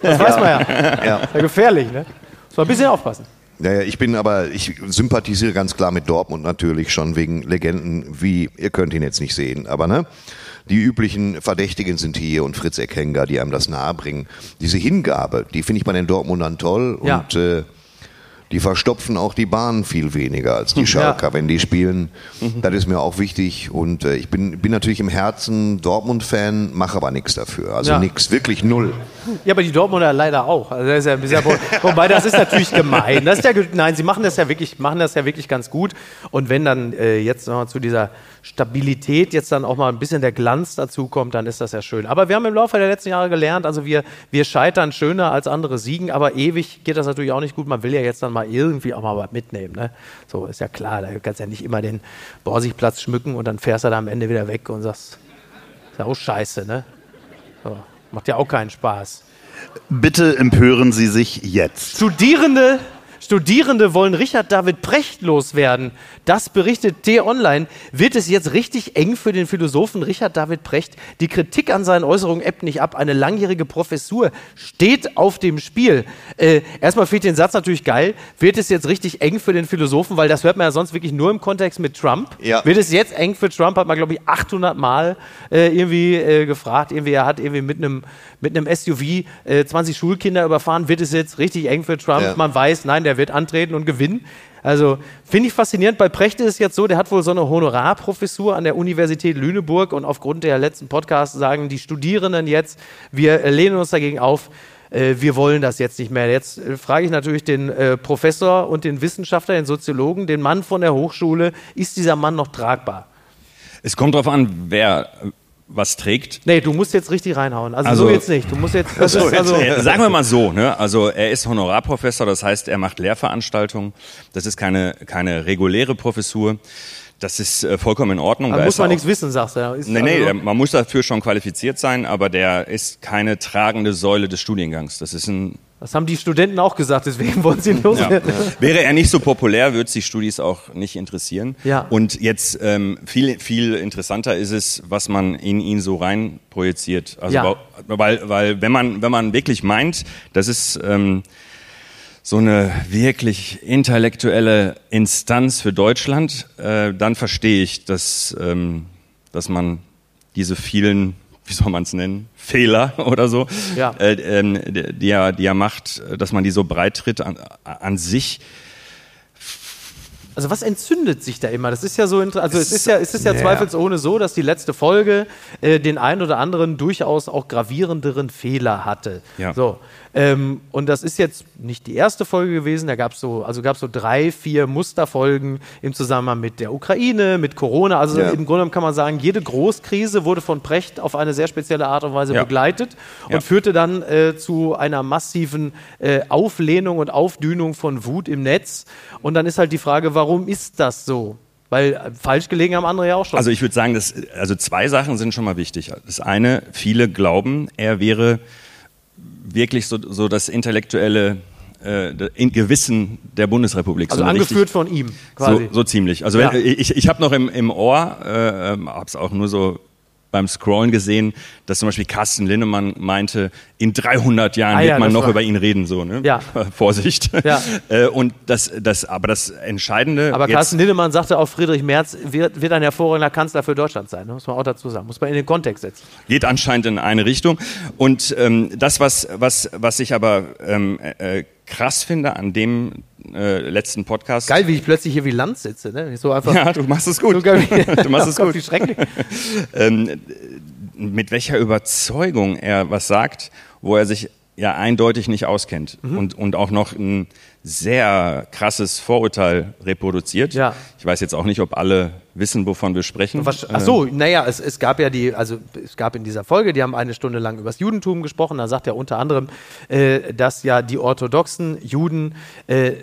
Das weiß man ja. ja. ja gefährlich, ne? Muss man ein bisschen aufpassen. Naja, ich bin aber, ich sympathisiere ganz klar mit Dortmund natürlich schon wegen Legenden wie, ihr könnt ihn jetzt nicht sehen, aber ne? Die üblichen Verdächtigen sind hier und Fritz Eckenger, die einem das nahebringen. Diese Hingabe, die finde ich bei den Dortmundern toll Ja. und äh, die verstopfen auch die Bahn viel weniger als die Schalker, wenn die spielen. Das ist mir auch wichtig und äh, ich bin, bin natürlich im Herzen Dortmund-Fan, mache aber nichts dafür. Also Ja. nichts, wirklich null. Ja, aber die Dortmunder leider auch. Also das ist ja, ja, wobei das ist natürlich gemein. Das ist ja, nein, sie machen das ja wirklich, machen das ja wirklich ganz gut. Und wenn dann äh, jetzt noch mal zu dieser Stabilität jetzt dann auch mal ein bisschen der Glanz dazu kommt, dann ist das ja schön. Aber wir haben im Laufe der letzten Jahre gelernt, also wir, wir scheitern schöner als andere siegen, aber ewig geht das natürlich auch nicht gut. Man will ja jetzt dann mal irgendwie auch mal was mitnehmen. Ne? So ist ja klar, da kannst du ja nicht immer den Borsigplatz schmücken und dann fährst du da am Ende wieder weg und sagst, ist ja auch scheiße, ne? So, macht ja auch keinen Spaß. Bitte empören Sie sich jetzt. Studierende, Studierende wollen Richard David Precht loswerden. Das berichtet T-Online. Wird es jetzt richtig eng für den Philosophen Richard David Precht? Die Kritik an seinen Äußerungen ebbt nicht ab. Eine langjährige Professur steht auf dem Spiel. Äh, erstmal fehlt den Satz natürlich geil. Wird es jetzt richtig eng für den Philosophen? Weil das hört man ja sonst wirklich nur im Kontext mit Trump. Ja. Wird es jetzt eng für Trump? Hat man, glaube ich, 800 Mal äh, irgendwie äh, gefragt. Irgendwie, er hat irgendwie mit einem mit einem SUV äh, 20 Schulkinder überfahren. Wird es jetzt richtig eng für Trump? Ja. Man weiß, nein, der wird antreten und gewinnen. Also finde ich faszinierend. Bei Precht ist es jetzt so, der hat wohl so eine Honorarprofessur an der Universität Lüneburg und aufgrund der letzten Podcasts sagen die Studierenden jetzt, wir äh, lehnen uns dagegen auf. äh, Wir wollen das jetzt nicht mehr. Jetzt äh, frage ich natürlich den Professor und den Wissenschaftler, den Soziologen, den Mann von der Hochschule. Ist dieser Mann noch tragbar? Es kommt darauf an, wer was trägt. Nee, du musst jetzt richtig reinhauen. Also, Also- so jetzt nicht. Du musst jetzt. Das ist, also, Äh, Sagen wir mal so, ne? also er ist Honorarprofessor, das heißt, er macht Lehrveranstaltungen. Das ist keine, keine reguläre Professur. Das ist äh, vollkommen in Ordnung. da muss man nichts wissen, sagst du. Ist Nee, nee, also, man muss dafür schon qualifiziert sein, aber der ist keine tragende Säule des Studiengangs. Das ist ein das haben die Studenten auch gesagt, deswegen wollen sie ihn ja. loswerden. Wäre er nicht so populär, würde es die Studis auch nicht interessieren. Ja. Und jetzt ähm, viel, viel interessanter ist es, was man in ihn so rein projiziert. Also Ja. weil, weil wenn man wenn man wirklich meint, das ist ähm, so eine wirklich intellektuelle Instanz für Deutschland, äh, dann verstehe ich, dass dass, dass man diese vielen, wie soll man es nennen, Fehler oder so, Ja. äh, ähm, die, er, die er macht, dass man die so breit tritt an, an sich. Also was entzündet sich da immer? Das ist ja so, also es ist ja, es ist ja Ja. zweifelsohne so, dass die letzte Folge äh, den ein oder anderen durchaus auch gravierenderen Fehler hatte. Ja. So. Ähm, und das ist jetzt nicht die erste Folge gewesen. Da gab es so, also gab so drei, vier Musterfolgen im Zusammenhang mit der Ukraine, mit Corona. Also Ja. im Grunde genommen kann man sagen, jede Großkrise wurde von Precht auf eine sehr spezielle Art und Weise Ja. begleitet und Ja. führte dann äh, zu einer massiven äh, Auflehnung und Aufdünung von Wut im Netz. Und dann ist halt die Frage, warum ist das so? Weil äh, falsch gelegen haben andere ja auch schon. Also ich würde sagen, dass, also zwei Sachen sind schon mal wichtig. Das eine, viele glauben, er wäre wirklich so, so das intellektuelle äh, Gewissen der Bundesrepublik. Also angeführt richtig- von ihm quasi. So, so ziemlich. Also Ja. wenn, ich, ich habe noch im, im Ohr, äh, ähm, habe es auch nur so beim Scrollen gesehen, dass zum Beispiel Carsten Linnemann meinte, in 300 Jahren Ah wird ja, man das noch war- über ihn reden, so, ne? Ja. Vorsicht. Ja. Äh, und das, das, aber das Entscheidende. Aber jetzt- Carsten Lindemann sagte auch, Friedrich Merz wird, wird ein hervorragender Kanzler für Deutschland sein. Ne? Muss man auch dazu sagen. Muss man in den Kontext setzen. geht anscheinend in eine Richtung. Und ähm, das, was, was, was ich aber ähm, äh, krass finde an dem äh, letzten Podcast. Geil, wie ich plötzlich hier wie Land sitze. Ne? So einfach. Ja, du machst es gut. So geil, Du machst es gut. Wie schrecklich. ähm, mit welcher Überzeugung er was sagt, wo er sich ja eindeutig nicht auskennt Mhm. und, und auch noch ein sehr krasses Vorurteil reproduziert. Ja. Ich weiß jetzt auch nicht, ob alle wissen, wovon wir sprechen. Was, ach so, naja, es, es gab ja die, also es gab in dieser Folge, die haben eine Stunde lang über das Judentum gesprochen. Da sagt er unter anderem, äh, dass ja die orthodoxen Juden äh,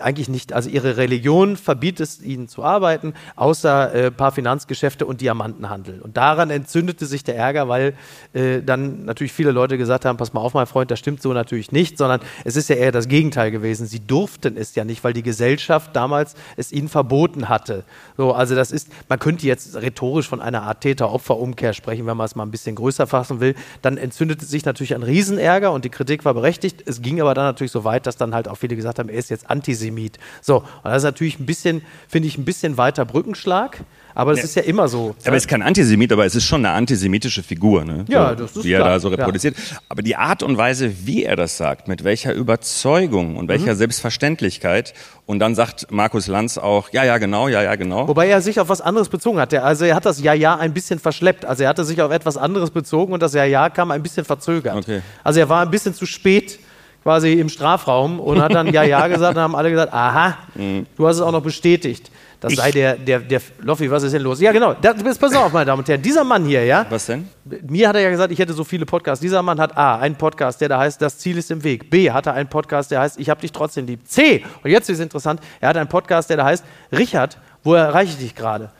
eigentlich nicht, also ihre Religion verbietet es ihnen zu arbeiten, außer äh, paar Finanzgeschäfte und Diamantenhandel. Und daran entzündete sich der Ärger, weil äh, dann natürlich viele Leute gesagt haben, pass mal auf, mein Freund, das stimmt so natürlich nicht, sondern es ist ja eher das Gegenteil gewesen. Sie durften es ja nicht, weil die Gesellschaft damals es ihnen verboten hatte. So, also das ist, man könnte jetzt rhetorisch von einer Art Täter-Opfer-Umkehr sprechen, wenn man es mal ein bisschen größer fassen will. Dann entzündete sich natürlich ein Riesenärger und die Kritik war berechtigt. Es ging aber dann natürlich so weit, dass dann halt auch viele gesagt haben, er ist jetzt Antisemit. So, und das ist natürlich ein bisschen, finde ich, ein bisschen weiter Brückenschlag. Aber das Ja. ist ja immer so. Aber er ist kein Antisemit, aber es ist schon eine antisemitische Figur, ne? Ja, so, das ist er klar, da so ja. reproduziert. Aber die Art und Weise, wie er das sagt, mit welcher Überzeugung und welcher Mhm. Selbstverständlichkeit. Und dann sagt Markus Lanz auch, ja, ja, genau, ja, ja, genau. Wobei er sich auf was anderes bezogen hat. Also er hat das Ja-Ja ein bisschen verschleppt. Also er hatte sich auf etwas anderes bezogen und das Ja-Ja kam ein bisschen verzögert. Okay. Also er war ein bisschen zu spät quasi im Strafraum und hat dann Ja-Ja gesagt und haben alle gesagt, aha, du hast es auch noch bestätigt. Das sei der, der, der, Loffi, was ist denn los? Ja, genau. Das, pass auf, meine Damen und Herren. Dieser Mann hier, ja, Was denn? mir hat er ja gesagt, ich hätte so viele Podcasts. Dieser Mann hat A, einen Podcast, der da heißt, das Ziel ist im Weg. B, hat er einen Podcast, der heißt, ich hab dich trotzdem lieb. C, und jetzt ist interessant, er hat einen Podcast, der da heißt, Richard, wo erreiche ich dich gerade?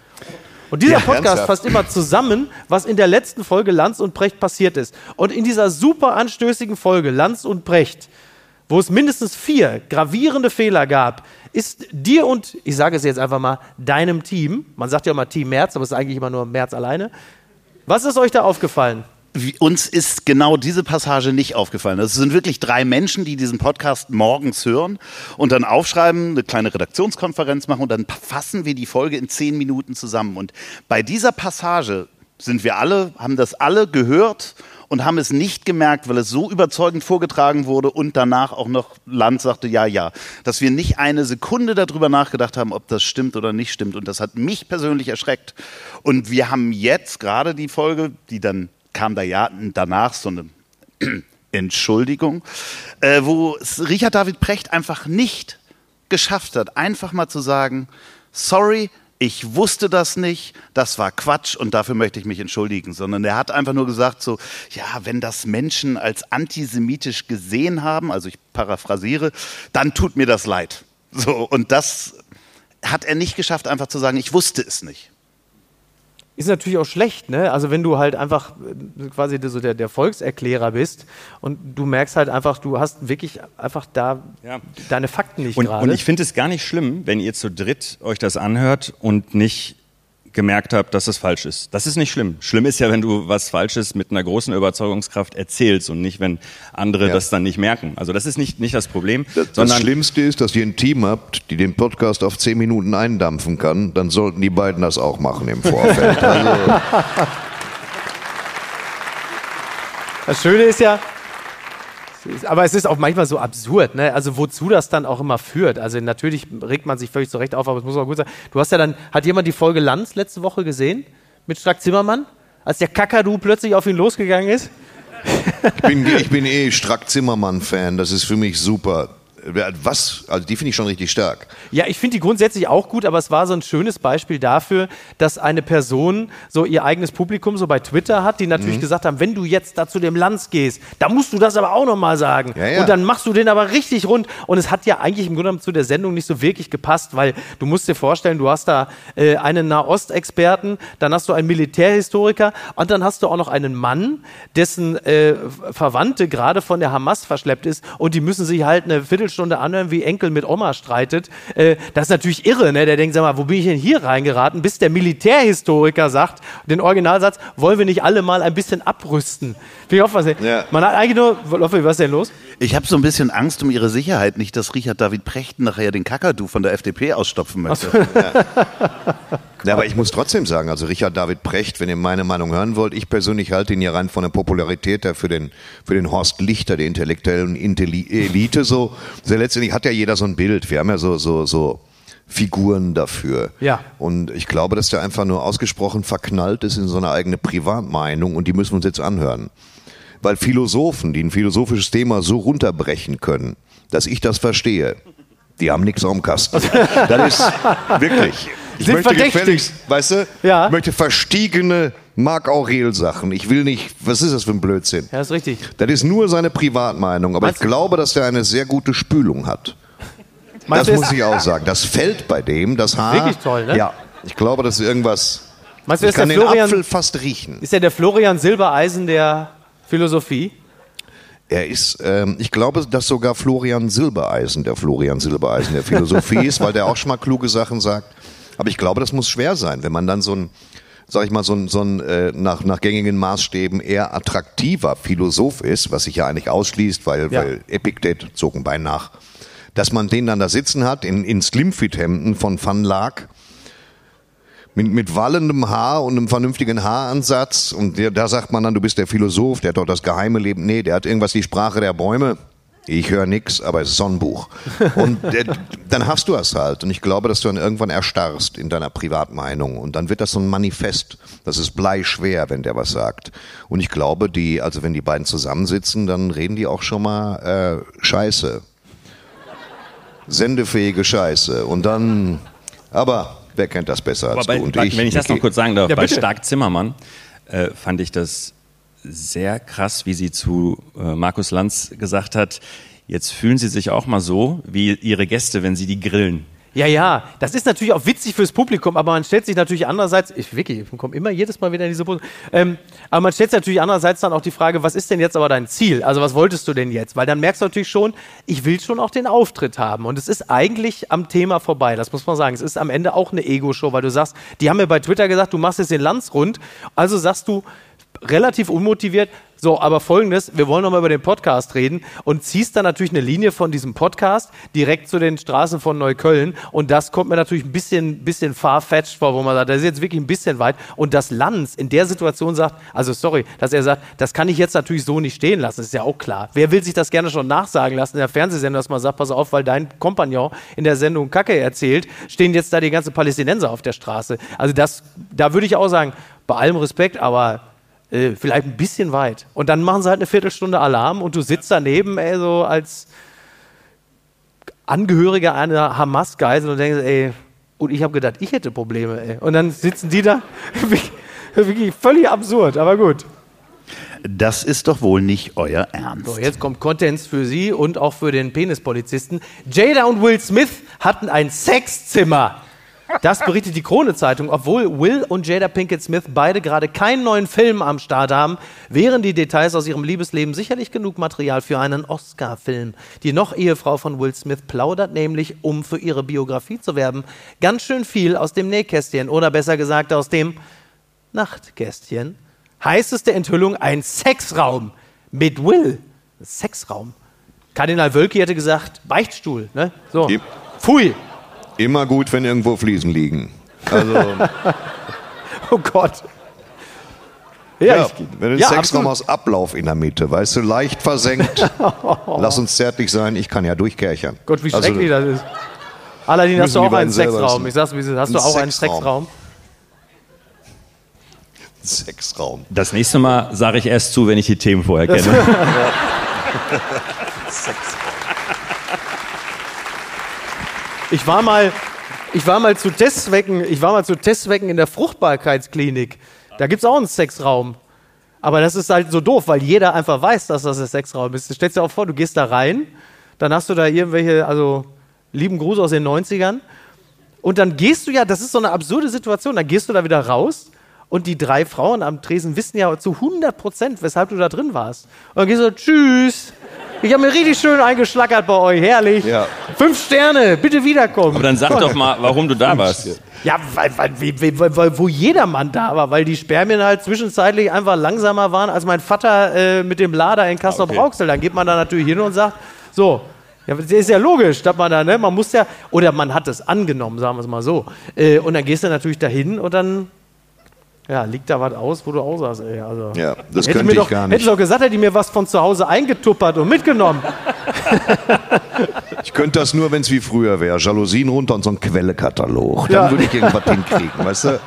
Und dieser Ja, Podcast ernsthaft? fasst immer zusammen, was in der letzten Folge Lanz und Precht passiert ist. Und in dieser super anstößigen Folge Lanz und Precht, wo es mindestens vier gravierende Fehler gab, ist dir und, ich sage es jetzt einfach mal, deinem Team, man sagt ja immer Team Merz, aber es ist eigentlich immer nur Merz alleine, was ist euch da aufgefallen? Uns ist genau diese Passage nicht aufgefallen. Es sind wirklich drei Menschen, die diesen Podcast morgens hören und dann aufschreiben, eine kleine Redaktionskonferenz machen und dann fassen wir die Folge in zehn Minuten zusammen. Und bei dieser Passage sind wir alle, haben das alle gehört und haben es nicht gemerkt, weil es so überzeugend vorgetragen wurde und danach auch noch Land sagte, ja, ja, dass wir nicht eine Sekunde darüber nachgedacht haben, ob das stimmt oder nicht stimmt. Und das hat mich persönlich erschreckt. Und wir haben jetzt gerade die Folge, die dann kam da ja danach so eine Entschuldigung, äh, wo Richard David Precht einfach nicht geschafft hat, einfach mal zu sagen, sorry, ich wusste das nicht, das war Quatsch und dafür möchte ich mich entschuldigen, sondern er hat einfach nur gesagt so, ja, wenn das Menschen als antisemitisch gesehen haben, also ich paraphrasiere, dann tut mir das leid. So und das hat er nicht geschafft, einfach zu sagen, ich wusste es nicht. Ist natürlich auch schlecht, ne? Also wenn du halt einfach äh, quasi so der, der Volkserklärer bist und du merkst halt einfach, du hast wirklich einfach da Ja. deine Fakten nicht gerade. und ich finde es gar nicht schlimm, wenn ihr zu dritt euch das anhört und nicht gemerkt habt, dass es falsch ist. Das ist nicht schlimm. Schlimm ist ja, wenn du was Falsches mit einer großen Überzeugungskraft erzählst und nicht, wenn andere Ja. das dann nicht merken. Also das ist nicht, nicht das Problem, Das, das Schlimmste ist, dass ihr ein Team habt, die den Podcast auf zehn Minuten eindampfen kann. Dann sollten die beiden das auch machen im Vorfeld. Also, Das Schöne ist ja, aber es ist auch manchmal so absurd, ne? Also wozu das dann auch immer führt. Also natürlich regt man sich völlig zurecht auf, aber es muss auch gut sein. Du hast ja dann, hat jemand die Folge Lanz letzte Woche gesehen mit Strack Zimmermann, als der Kakadu plötzlich auf ihn losgegangen ist? ich, bin, ich bin eh Strack Zimmermann-Fan. Das ist für mich super. Was? Also die finde ich schon richtig stark. Ja, ich finde die grundsätzlich auch gut, aber es war so ein schönes Beispiel dafür, dass eine Person so ihr eigenes Publikum so bei Twitter hat, die Mhm. natürlich gesagt haben, wenn du jetzt da zu dem Lanz gehst, da musst du das aber auch nochmal sagen. Ja, ja. Und dann machst du den aber richtig rund. Und es hat ja eigentlich im Grunde genommen zu der Sendung nicht so wirklich gepasst, weil du musst dir vorstellen, du hast da äh, einen Nahostexperten, dann hast du einen Militärhistoriker und dann hast du auch noch einen Mann, dessen äh, Verwandte gerade von der Hamas verschleppt ist und die müssen sich halt eine Viertelstunde anhören, wie Enkel mit Oma streitet. Äh, das ist natürlich irre, ne? Der denkt, sag mal, wo bin ich denn hier reingeraten? Bis der Militärhistoriker sagt, den Originalsatz, wollen wir nicht alle mal ein bisschen abrüsten? Ich auch was. Ja. Man hat eigentlich nur, Loffi, was ist denn los? Ich habe so ein bisschen Angst um ihre Sicherheit, nicht, dass Richard David Precht nachher den Kakadu von der FDP ausstopfen möchte. Ja, aber ich muss trotzdem sagen, also Richard David Precht, wenn ihr meine Meinung hören wollt, ich persönlich halte ihn ja rein von der Popularität her für den, für den Horst Lichter, der intellektuellen Intelli Elite so. Also letztendlich hat ja jeder so ein Bild. Wir haben ja so, so, so Figuren dafür. Ja. Und ich glaube, dass der einfach nur ausgesprochen verknallt ist in so eine eigene Privatmeinung und die müssen wir uns jetzt anhören. Weil Philosophen, die ein philosophisches Thema so runterbrechen können, dass ich das verstehe, die haben nichts dem Kasten. Das ist wirklich. Ich Sind möchte gefälligst, weißt du, Ja. möchte verstiegene Marc Aurel Sachen. Ich will nicht, was ist das für ein Blödsinn? Ja, ist richtig. Das ist nur seine Privatmeinung, aber Meinst ich glaube, dass er eine sehr gute Spülung hat. Meinst das muss ich auch sagen. Das fällt bei dem, das Haar. Wirklich toll, ne? Ja, ich glaube, das ist irgendwas. meinst du, Ich ist der kann den Florian, Apfel fast riechen. ist ja der Florian Silbereisen der Philosophie? Er ist, ähm, ich glaube, dass sogar Florian Silbereisen der Florian Silbereisen der Philosophie ist, weil der auch schon mal kluge Sachen sagt. Aber ich glaube, das muss schwer sein, wenn man dann so ein, sag ich mal, so ein, so ein äh, nach, nach gängigen Maßstäben eher attraktiver Philosoph ist, was sich ja eigentlich ausschließt, weil, Ja. weil Epiktet zog ein Bein nach, dass man den dann da sitzen hat in, in Slimfit-Hemden von Van Laak mit, mit wallendem Haar und einem vernünftigen Haaransatz. Und der, da sagt man dann, du bist der Philosoph, der hat doch das geheime Leben. Nee, der hat irgendwas die Sprache der Bäume. Ich höre nix, aber es ist so ein Buch. Und der, dann hast du das halt. Und ich glaube, dass du dann irgendwann erstarrst in deiner Privatmeinung. Und dann wird das so ein Manifest. Das ist bleischwer, wenn der was sagt. Und ich glaube, die, also wenn die beiden zusammensitzen, dann reden die auch schon mal äh, Scheiße. Sendefähige Scheiße. Und dann, aber wer kennt das besser als bei, du und bei, ich? wenn ich das noch kurz sagen darf, Ja, bei. Stark Zimmermann äh, fand ich das sehr krass, wie sie zu äh, Markus Lanz gesagt hat, jetzt fühlen sie sich auch mal so wie ihre Gäste, wenn sie die grillen. Ja, ja, das ist natürlich auch witzig fürs Publikum, aber man stellt sich natürlich andererseits, ich wirklich, ich komme immer jedes Mal wieder in diese Position, ähm, aber man stellt sich natürlich andererseits dann auch die Frage, was ist denn jetzt aber dein Ziel? Also was wolltest du denn jetzt? Weil dann merkst du natürlich schon, ich will schon auch den Auftritt haben und es ist eigentlich am Thema vorbei, das muss man sagen. Es ist am Ende auch eine Ego-Show, weil du sagst, die haben mir bei Twitter gesagt, du machst jetzt den Lanz rund, also sagst du, relativ unmotiviert. So, aber folgendes, wir wollen nochmal über den Podcast reden und ziehst dann natürlich eine Linie von diesem Podcast direkt zu den Straßen von Neukölln und das kommt mir natürlich ein bisschen, bisschen farfetched vor, wo man sagt, das ist jetzt wirklich ein bisschen weit und dass Lanz in der Situation sagt, also sorry, dass er sagt, das kann ich jetzt natürlich so nicht stehen lassen, ist ja auch klar. Wer will sich das gerne schon nachsagen lassen in der Fernsehsendung, dass man sagt, pass auf, weil dein Kompagnon in der Sendung Kacke erzählt, stehen jetzt da die ganzen Palästinenser auf der Straße. Also das, da würde ich auch sagen, bei allem Respekt, aber äh, vielleicht ein bisschen weit. Und dann machen sie halt eine Viertelstunde Alarm und du sitzt daneben, ey, so als Angehöriger einer Hamas-Geisel und denkst, ey, und ich habe gedacht, ich hätte Probleme, ey. Und dann sitzen die da, wirklich, völlig absurd, aber gut. Das ist doch wohl nicht euer Ernst. So, jetzt kommt Contents für Sie und auch für den Penispolizisten. Jada und Will Smith hatten ein Sexzimmer. Das berichtet die Krone-Zeitung. Obwohl Will und Jada Pinkett Smith beide gerade keinen neuen Film am Start haben, wären die Details aus ihrem Liebesleben sicherlich genug Material für einen Oscar-Film. Die noch-Ehefrau von Will Smith plaudert nämlich, um für ihre Biografie zu werben, ganz schön viel aus dem Nähkästchen oder besser gesagt aus dem Nachtkästchen. Heißeste Enthüllung, ein Sexraum mit Will. Sexraum. Kardinal Wölki hätte gesagt, Beichtstuhl. Ne? So. Pfui. Immer gut, wenn irgendwo Fliesen liegen. Also, Oh Gott. ja, ich- wenn du ja, Sexraum absolut. aus Ablauf in der Mitte, weißt du, leicht versenkt. Lass uns zärtlich sein, ich kann ja durchkerchern. Gott, wie Also, schrecklich das ist. Aladdin, hast du auch einen Sexraum? Ich sag's. Hast Ein du auch einen Sexraum. Sexraum? Sexraum. Das nächste Mal sage ich erst zu, wenn ich die Themen vorher kenne. Ich war mal, ich war mal zu Testzwecken, ich war mal zu Testzwecken in der Fruchtbarkeitsklinik. Da gibt's auch einen Sexraum. Aber das ist halt so doof, weil jeder einfach weiß, dass das ein Sexraum ist. Du stellst dir auch vor, du gehst da rein, dann hast du da irgendwelche, also lieben Gruß aus den 90ern. Und dann gehst du ja, das ist so eine absurde Situation, dann gehst du da wieder raus und die drei Frauen am Tresen wissen ja zu 100 Prozent, weshalb du da drin warst. Und dann gehst du, tschüss. Ich habe mir richtig schön eingeschlackert bei euch, herrlich. Ja. Fünf Sterne, bitte wiederkommen. Aber dann sag doch mal, warum du da warst. Ja, weil, weil, weil, weil, wo jedermann da war, weil die Spermien halt zwischenzeitlich einfach langsamer waren als mein Vater äh, mit dem Lader in Kassel Brauxel. Dann geht man da natürlich hin und sagt, so, ja, das ist ja logisch, dass man da, ne, man muss ja, oder man hat es angenommen, sagen wir es mal so. Äh, und dann gehst du natürlich dahin und dann, ja, liegt da was aus, wo du aussahst, ey. Also, Ja, das hätte könnte mir ich doch, gar Hätte nicht. ich doch gesagt, hätte die mir was von zu Hause eingetuppert und mitgenommen. Ich könnte das nur, wenn es wie früher wäre. Jalousien runter und so ein Quellekatalog. Dann Ja. würde ich irgendwas hinkriegen, weißt du?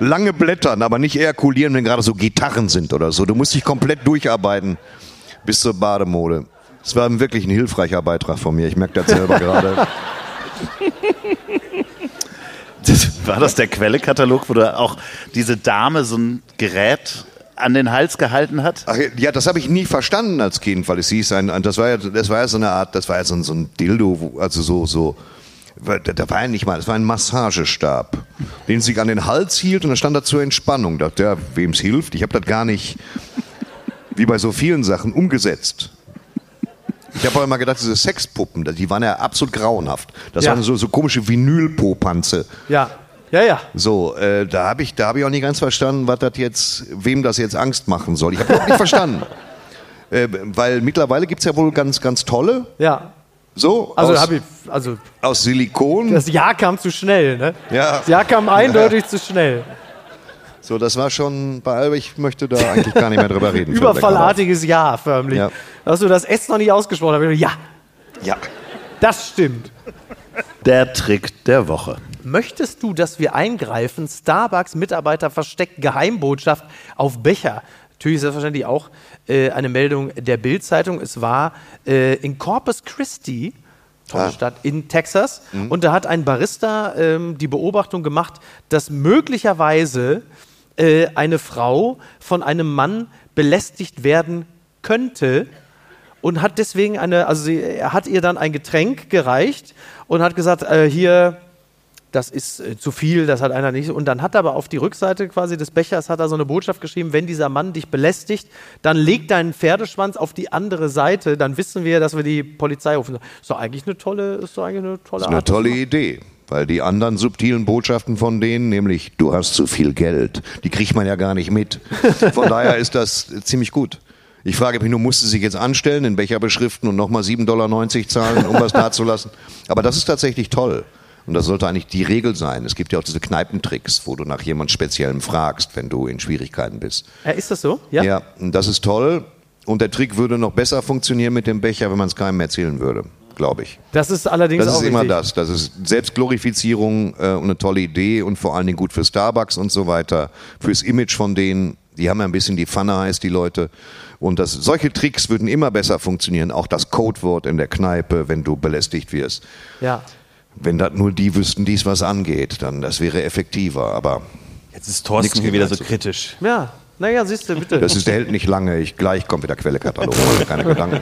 Lange blättern, aber nicht ejakulieren, wenn gerade so Gitarren sind oder so. Du musst dich komplett durcharbeiten bis zur Bademode. Es war wirklich ein hilfreicher Beitrag von mir. Ich merke das selber gerade. War das der Quellekatalog, wo da auch diese Dame so ein Gerät an den Hals gehalten hat? Ach, ja, das habe ich nie verstanden als Kind, weil es hieß, ein, ein, das, war ja, das war ja so eine Art, das war ja so ein, so ein Dildo, also so, so, da da war ja nicht mal, das war ein Massagestab, den sie sich an den Hals hielt und da stand da zur Entspannung. Da dachte, ja, wem es hilft, ich habe das gar nicht, wie bei so vielen Sachen, umgesetzt. Ich habe auch immer gedacht, diese Sexpuppen, die waren ja absolut grauenhaft. Das Ja. waren so, so komische Vinylpopanze. Ja, ja, ja. So, äh, da habe ich, da hab ich auch nicht ganz verstanden, was das jetzt, wem das jetzt Angst machen soll. Ich habe auch nicht verstanden. Äh, weil mittlerweile gibt's ja wohl ganz, ganz tolle, Ja. so, Also aus, habe ich, also aus Silikon. das Jahr kam zu schnell, ne? Ja. Das Jahr kam eindeutig zu schnell. So, das war schon bei Alba, ich möchte da eigentlich gar nicht mehr drüber reden. Überfallartiges Jahr förmlich. Ja. Dass du das S noch nicht ausgesprochen hast. Ja. Ja. das stimmt. Der Trick der Woche. Möchtest du, dass wir eingreifen? Starbucks-Mitarbeiter versteckt Geheimbotschaft auf Becher. Natürlich ist selbstverständlich auch äh, eine Meldung der Bild-Zeitung. Es war äh, in Corpus Christi, tolle Ah. Stadt, in Texas. Und da hat ein Barista ähm, die Beobachtung gemacht, dass möglicherweise äh, eine Frau von einem Mann belästigt werden könnte und hat deswegen eine, also sie, er hat ihr dann ein Getränk gereicht und hat gesagt, äh, hier, das ist äh, zu viel, das hat einer nicht. Und dann hat er aber auf die Rückseite quasi des Bechers hat er so eine Botschaft geschrieben, wenn dieser Mann dich belästigt, dann leg deinen Pferdeschwanz auf die andere Seite, dann wissen wir, dass wir die Polizei rufen. Ist doch eigentlich eine tolle, ist doch eigentlich eine tolle ist eine Art. tolle. Idee. Weil die anderen subtilen Botschaften von denen, nämlich du hast zu viel Geld, die kriegt man ja gar nicht mit. Von daher ist das ziemlich gut. Ich frage mich nur, musste sich jetzt anstellen, den Becher beschriften und nochmal 7,90 Dollar zahlen, um was dazulassen? Aber das ist tatsächlich toll. Und das sollte eigentlich die Regel sein. Es gibt ja auch diese Kneipentricks, wo du nach jemand Speziellem fragst, wenn du in Schwierigkeiten bist. Ja, ist das so? Ja. Ja, und das ist toll. Und der Trick würde noch besser funktionieren mit dem Becher, wenn man es keinem erzählen würde, glaube ich. Das ist allerdings Das auch ist immer richtig. das. Das ist Selbstglorifizierung äh, und eine tolle Idee und vor allen Dingen gut für Starbucks und so weiter, fürs Image von denen. Die haben ja ein bisschen die Pfanne heißt, die Leute. Und das, solche Tricks würden immer besser funktionieren. Auch das Codewort in der Kneipe, wenn du belästigt wirst. Ja. Wenn das nur die wüssten, dies was angeht, dann das wäre effektiver. Aber Jetzt ist Thorsten wieder so kritisch. Ja. Naja, siehst du, bitte. das ist, der hält nicht lange. Ich, gleich kommt wieder Quellekatalog. Keine Gedanken.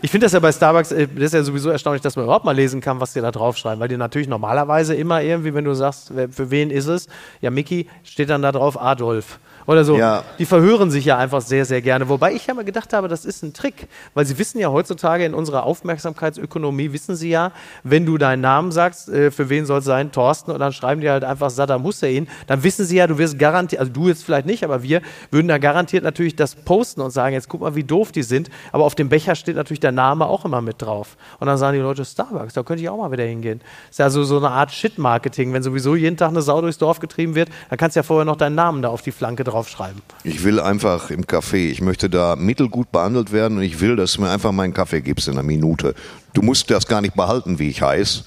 Ich finde das ja bei Starbucks, äh, das ist ja sowieso erstaunlich, dass man überhaupt mal lesen kann, was die da draufschreiben, weil die natürlich normalerweise immer irgendwie, wenn du sagst, für wen ist es, ja, Mickey, steht dann da drauf Adolf. Oder so. Ja. Die verhören sich ja einfach sehr, sehr gerne. Wobei ich ja mal gedacht habe, das ist ein Trick. Weil sie wissen ja heutzutage in unserer Aufmerksamkeitsökonomie, wissen sie ja, wenn du deinen Namen sagst, äh, für wen soll es sein, Thorsten, und dann schreiben die halt einfach Saddam Hussein, dann wissen sie ja, du wirst garantiert, also du jetzt vielleicht nicht, aber wir würden da garantiert natürlich das posten und sagen, jetzt guck mal, wie doof die sind. Aber auf dem Becher steht natürlich der Name auch immer mit drauf. Und dann sagen die Leute, Starbucks, da könnte ich auch mal wieder hingehen. ist ja so, so eine Art Shit-Marketing. Wenn sowieso jeden Tag eine Sau durchs Dorf getrieben wird, dann kannst du ja vorher noch deinen Namen da auf die Flanke draufschreiben. Ich will einfach im Café, ich möchte da mittelgut behandelt werden und ich will, dass du mir einfach meinen Kaffee gibst in einer Minute. Du musst das gar nicht behalten, wie ich heiß.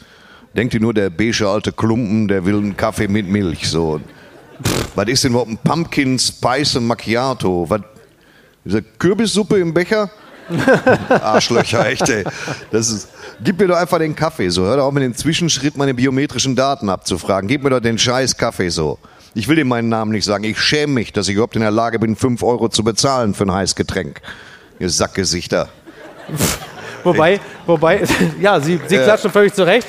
Denk dir nur, der beige alte Klumpen, der will einen Kaffee mit Milch. So. Was ist denn überhaupt ein Pumpkin Spice Macchiato? Was, Kürbissuppe im Becher? Arschlöcher, echt, ey. Das ist, gib mir doch einfach den Kaffee so. Hör doch auf mit dem Zwischenschritt, meine biometrischen Daten abzufragen. Gib mir doch den scheiß Kaffee so. Ich will dir meinen Namen nicht sagen. Ich schäme mich, dass ich überhaupt in der Lage bin, 5 Euro zu bezahlen für ein heißes Getränk. Ihr Sackgesichter. Wobei, wobei, ja, sie, sie klatschen völlig zurecht.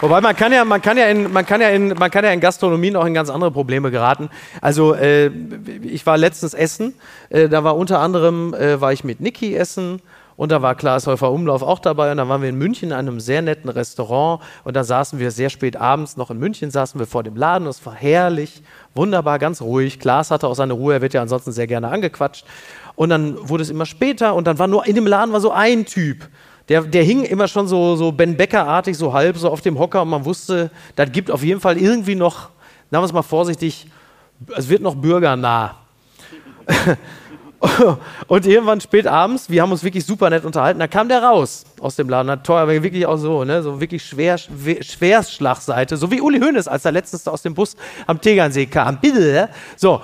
Wobei man kann ja, man kann ja in, man kann ja in, man kann ja in Gastronomien auch in ganz andere Probleme geraten. Also äh, ich war letztens essen, äh, da war unter anderem äh, war ich mit Niki essen und da war Klaas Häufer Umlauf auch dabei und dann waren wir in München in einem sehr netten Restaurant und da saßen wir sehr spät abends noch in München saßen wir vor dem Laden. Es war herrlich, wunderbar, ganz ruhig. Klaas hatte auch seine Ruhe, er wird ja ansonsten sehr gerne angequatscht. Und dann wurde es immer später und dann war nur in dem Laden war so ein Typ. Der, der hing immer schon so, so Ben Becker-artig, so halb so auf dem Hocker und man wusste, das gibt auf jeden Fall irgendwie noch, sagen wir es mal vorsichtig, es wird noch bürgernah. und irgendwann spät abends, wir haben uns wirklich super nett unterhalten, da kam der raus aus dem Laden, hat teuer, wirklich auch so, ne, so wirklich schwer, schwer Schwerschlagseite, so wie Uli Hoeneß, als er letztens aus dem Bus am Tegernsee kam. Bitte, So,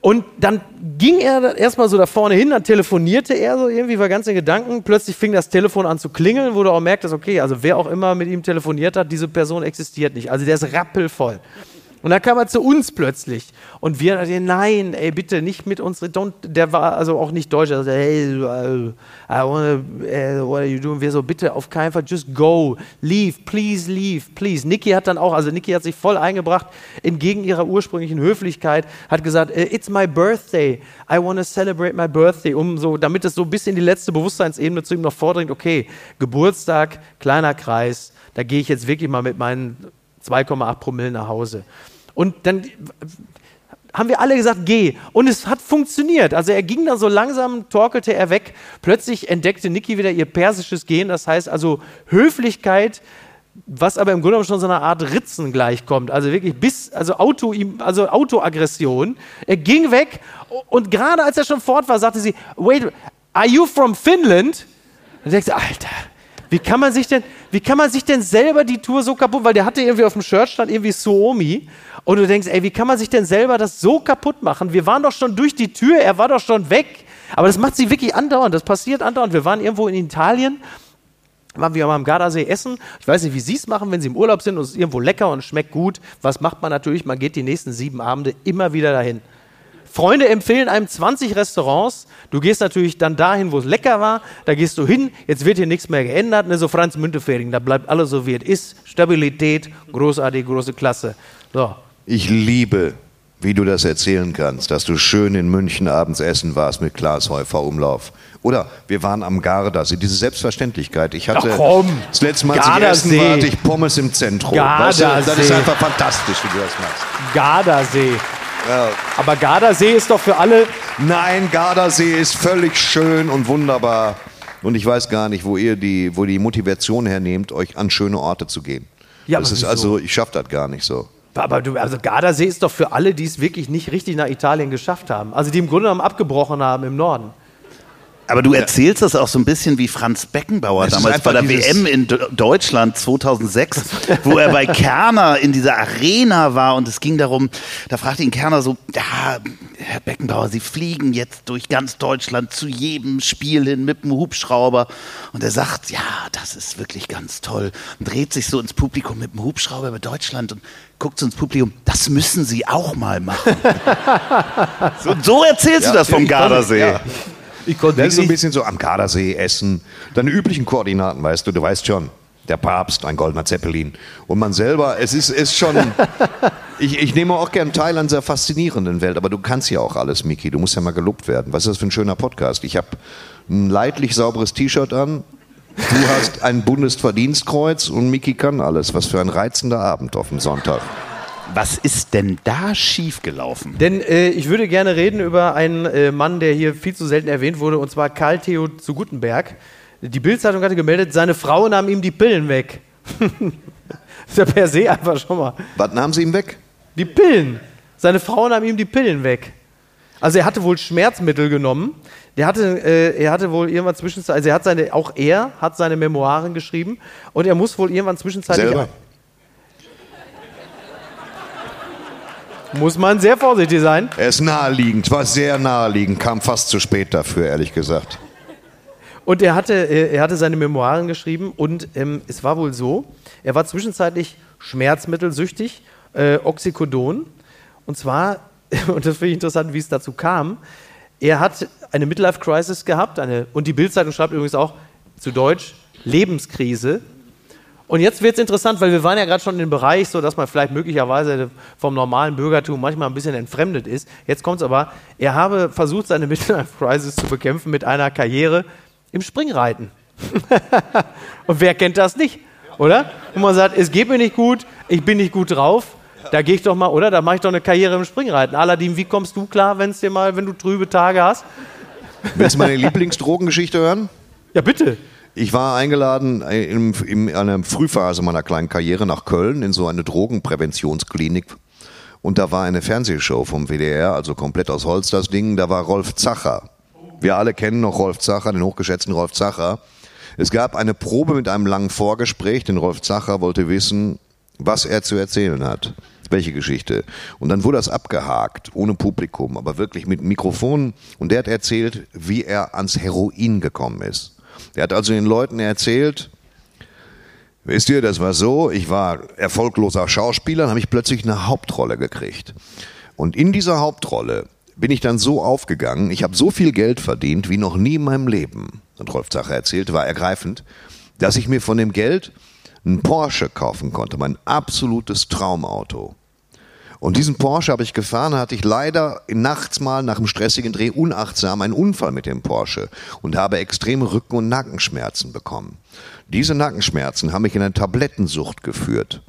Und dann ging er erstmal so da vorne hin, dann telefonierte er so irgendwie, war ganz in Gedanken. Plötzlich fing das Telefon an zu klingeln, wo du auch merktest, okay, also wer auch immer mit ihm telefoniert hat, diese Person existiert nicht. Also der ist rappelvoll. Und dann kam er zu uns plötzlich. Und wir dachten, nein, ey, bitte nicht mit uns. Don't, der war also auch nicht deutsch. Also, hey, uh, I wanna, uh, what are you doing? Wir so, bitte auf keinen Fall, just go, leave, please leave, please. Niki hat dann auch, also Niki hat sich voll eingebracht, entgegen ihrer ursprünglichen Höflichkeit, hat gesagt, äh, it's my birthday, I wanna celebrate my birthday, um so, damit es so bis in die letzte Bewusstseinsebene zu ihm noch vordringt, okay, Geburtstag, kleiner Kreis, da gehe ich jetzt wirklich mal mit meinen 2,8 Promille nach Hause. Und dann haben wir alle gesagt, geh. Und es hat funktioniert. Also er ging dann so langsam, torkelte er weg. Plötzlich entdeckte Niki wieder ihr persisches Gehen. Das heißt also Höflichkeit, was aber im Grunde genommen schon so einer Art Ritzen gleichkommt. Also wirklich bis, also, Auto, also Autoaggression. Er ging weg und gerade als er schon fort war, sagte sie, wait, are you from Finland? Und ich dachte, Alter, wie kann man sich denn, wie kann man sich denn selber die Tour so kaputt, weil der hatte irgendwie auf dem Shirt stand irgendwie Suomi und du denkst, ey, wie kann man sich denn selber das so kaputt machen? Wir waren doch schon durch die Tür, er war doch schon weg. Aber das macht sie wirklich andauernd, das passiert andauernd. Wir waren irgendwo in Italien, waren wir mal am Gardasee essen. Ich weiß nicht, wie Sie es machen, wenn Sie im Urlaub sind und es ist irgendwo lecker und schmeckt gut. Was macht man natürlich? Man geht die nächsten sieben Abende immer wieder dahin. Freunde empfehlen einem 20 Restaurants. Du gehst natürlich dann dahin, wo es lecker war. Da gehst du hin. Jetzt wird hier nichts mehr geändert. Ne, so Franz Müntefering, da bleibt alles so, wie es ist. Stabilität, großartig, große Klasse. So. Ich liebe, wie du das erzählen kannst, dass du schön in München abends essen warst mit Klaas Häufer Umlauf. Oder wir waren am Gardasee, diese Selbstverständlichkeit. Ich hatte Ach komm, das letzte Mal, als ich Gardasee. essen war, hatte ich Pommes im Zentrum. Weißt du, das ist Gardasee. einfach fantastisch, wie du das machst. Gardasee. Aber Gardasee ist doch für alle. Nein, Gardasee ist völlig schön und wunderbar. Und ich weiß gar nicht, wo ihr die, wo die Motivation hernehmt, euch an schöne Orte zu gehen. Ja, das ist wieso? also, ich schaffe das gar nicht so. Aber du, also Gardasee ist doch für alle, die es wirklich nicht richtig nach Italien geschafft haben. Also die im Grunde genommen abgebrochen haben im Norden. Aber du erzählst das auch so ein bisschen wie Franz Beckenbauer Es damals bei der WM in Deutschland 2006, wo er bei Kerner in dieser Arena war und es ging darum, da fragte ihn Kerner so, ja, Herr Beckenbauer, Sie fliegen jetzt durch ganz Deutschland zu jedem Spiel hin mit dem Hubschrauber und er sagt, ja, das ist wirklich ganz toll und dreht sich so ins Publikum mit dem Hubschrauber über Deutschland und guckt so ins Publikum, das müssen Sie auch mal machen. so, so erzählst du das vom Gardasee. ja. Ich konnte Das ist so ein bisschen so am Gardasee essen. Deine üblichen Koordinaten, weißt du, du weißt schon. Der Papst, ein goldener Zeppelin. Und man selber, es ist, ist schon. ich, ich nehme auch gern teil an dieser faszinierenden Welt, aber du kannst ja auch alles, Miki. Du musst ja mal gelobt werden. Was ist das für ein schöner Podcast? Ich habe ein leidlich sauberes T-Shirt an. Du hast ein Bundesverdienstkreuz und Miki kann alles. Was für ein reizender Abend auf dem Sonntag. Was ist denn da schiefgelaufen? denn äh, ich würde gerne reden über einen äh, Mann, der hier viel zu selten erwähnt wurde, und zwar Karl Theo zu Gutenberg. Die Bildzeitung hatte gemeldet, seine Frau nahm ihm die Pillen weg. ist ja per se einfach schon mal. Was nahmen sie ihm weg? Die Pillen. Seine Frau nahm ihm die Pillen weg. Also er hatte wohl Schmerzmittel genommen. Der hatte, äh, er hatte wohl irgendwann zwischenzeitlich, also er hat seine, auch er hat seine Memoiren geschrieben und er muss wohl irgendwann zwischenzeitlich. Selber? Muss man sehr vorsichtig sein. Er ist naheliegend, war sehr naheliegend, kam fast zu spät dafür, ehrlich gesagt. Und er hatte, er hatte seine Memoiren geschrieben und ähm, es war wohl so, er war zwischenzeitlich schmerzmittelsüchtig, äh, Oxycodon. Und zwar, und das finde ich interessant, wie es dazu kam, er hat eine Midlife-Crisis gehabt eine, und die Bildzeitung schreibt übrigens auch zu Deutsch Lebenskrise. Und jetzt wird es interessant, weil wir waren ja gerade schon in dem Bereich, so dass man vielleicht möglicherweise vom normalen Bürgertum manchmal ein bisschen entfremdet ist. Jetzt kommt es aber, er habe versucht, seine Midlife-Crisis zu bekämpfen mit einer Karriere im Springreiten. Und wer kennt das nicht, oder? Und man sagt, es geht mir nicht gut, ich bin nicht gut drauf, da gehe ich doch mal, oder? Da mache ich doch eine Karriere im Springreiten. Aladdin, wie kommst du klar, wenn es dir mal, wenn du trübe Tage hast? Willst du meine Lieblingsdrogengeschichte hören? Ja, bitte. Ich war eingeladen in, in einer Frühphase meiner kleinen Karriere nach Köln in so eine Drogenpräventionsklinik. Und da war eine Fernsehshow vom WDR, also komplett aus Holz das Ding. Da war Rolf Zacher. Wir alle kennen noch Rolf Zacher, den hochgeschätzten Rolf Zacher. Es gab eine Probe mit einem langen Vorgespräch, denn Rolf Zacher wollte wissen, was er zu erzählen hat. Welche Geschichte? Und dann wurde das abgehakt, ohne Publikum, aber wirklich mit Mikrofon. Und der hat erzählt, wie er ans Heroin gekommen ist. Er hat also den Leuten erzählt, wisst ihr, das war so, ich war erfolgloser Schauspieler, dann habe ich plötzlich eine Hauptrolle gekriegt. Und in dieser Hauptrolle bin ich dann so aufgegangen, ich habe so viel Geld verdient wie noch nie in meinem Leben. Und Rolf Zacher erzählte, war ergreifend, dass ich mir von dem Geld einen Porsche kaufen konnte, mein absolutes Traumauto. Und diesen Porsche habe ich gefahren, hatte ich leider nachts mal nach einem stressigen Dreh unachtsam einen Unfall mit dem Porsche und habe extreme Rücken- und Nackenschmerzen bekommen. Diese Nackenschmerzen haben mich in eine Tablettensucht geführt.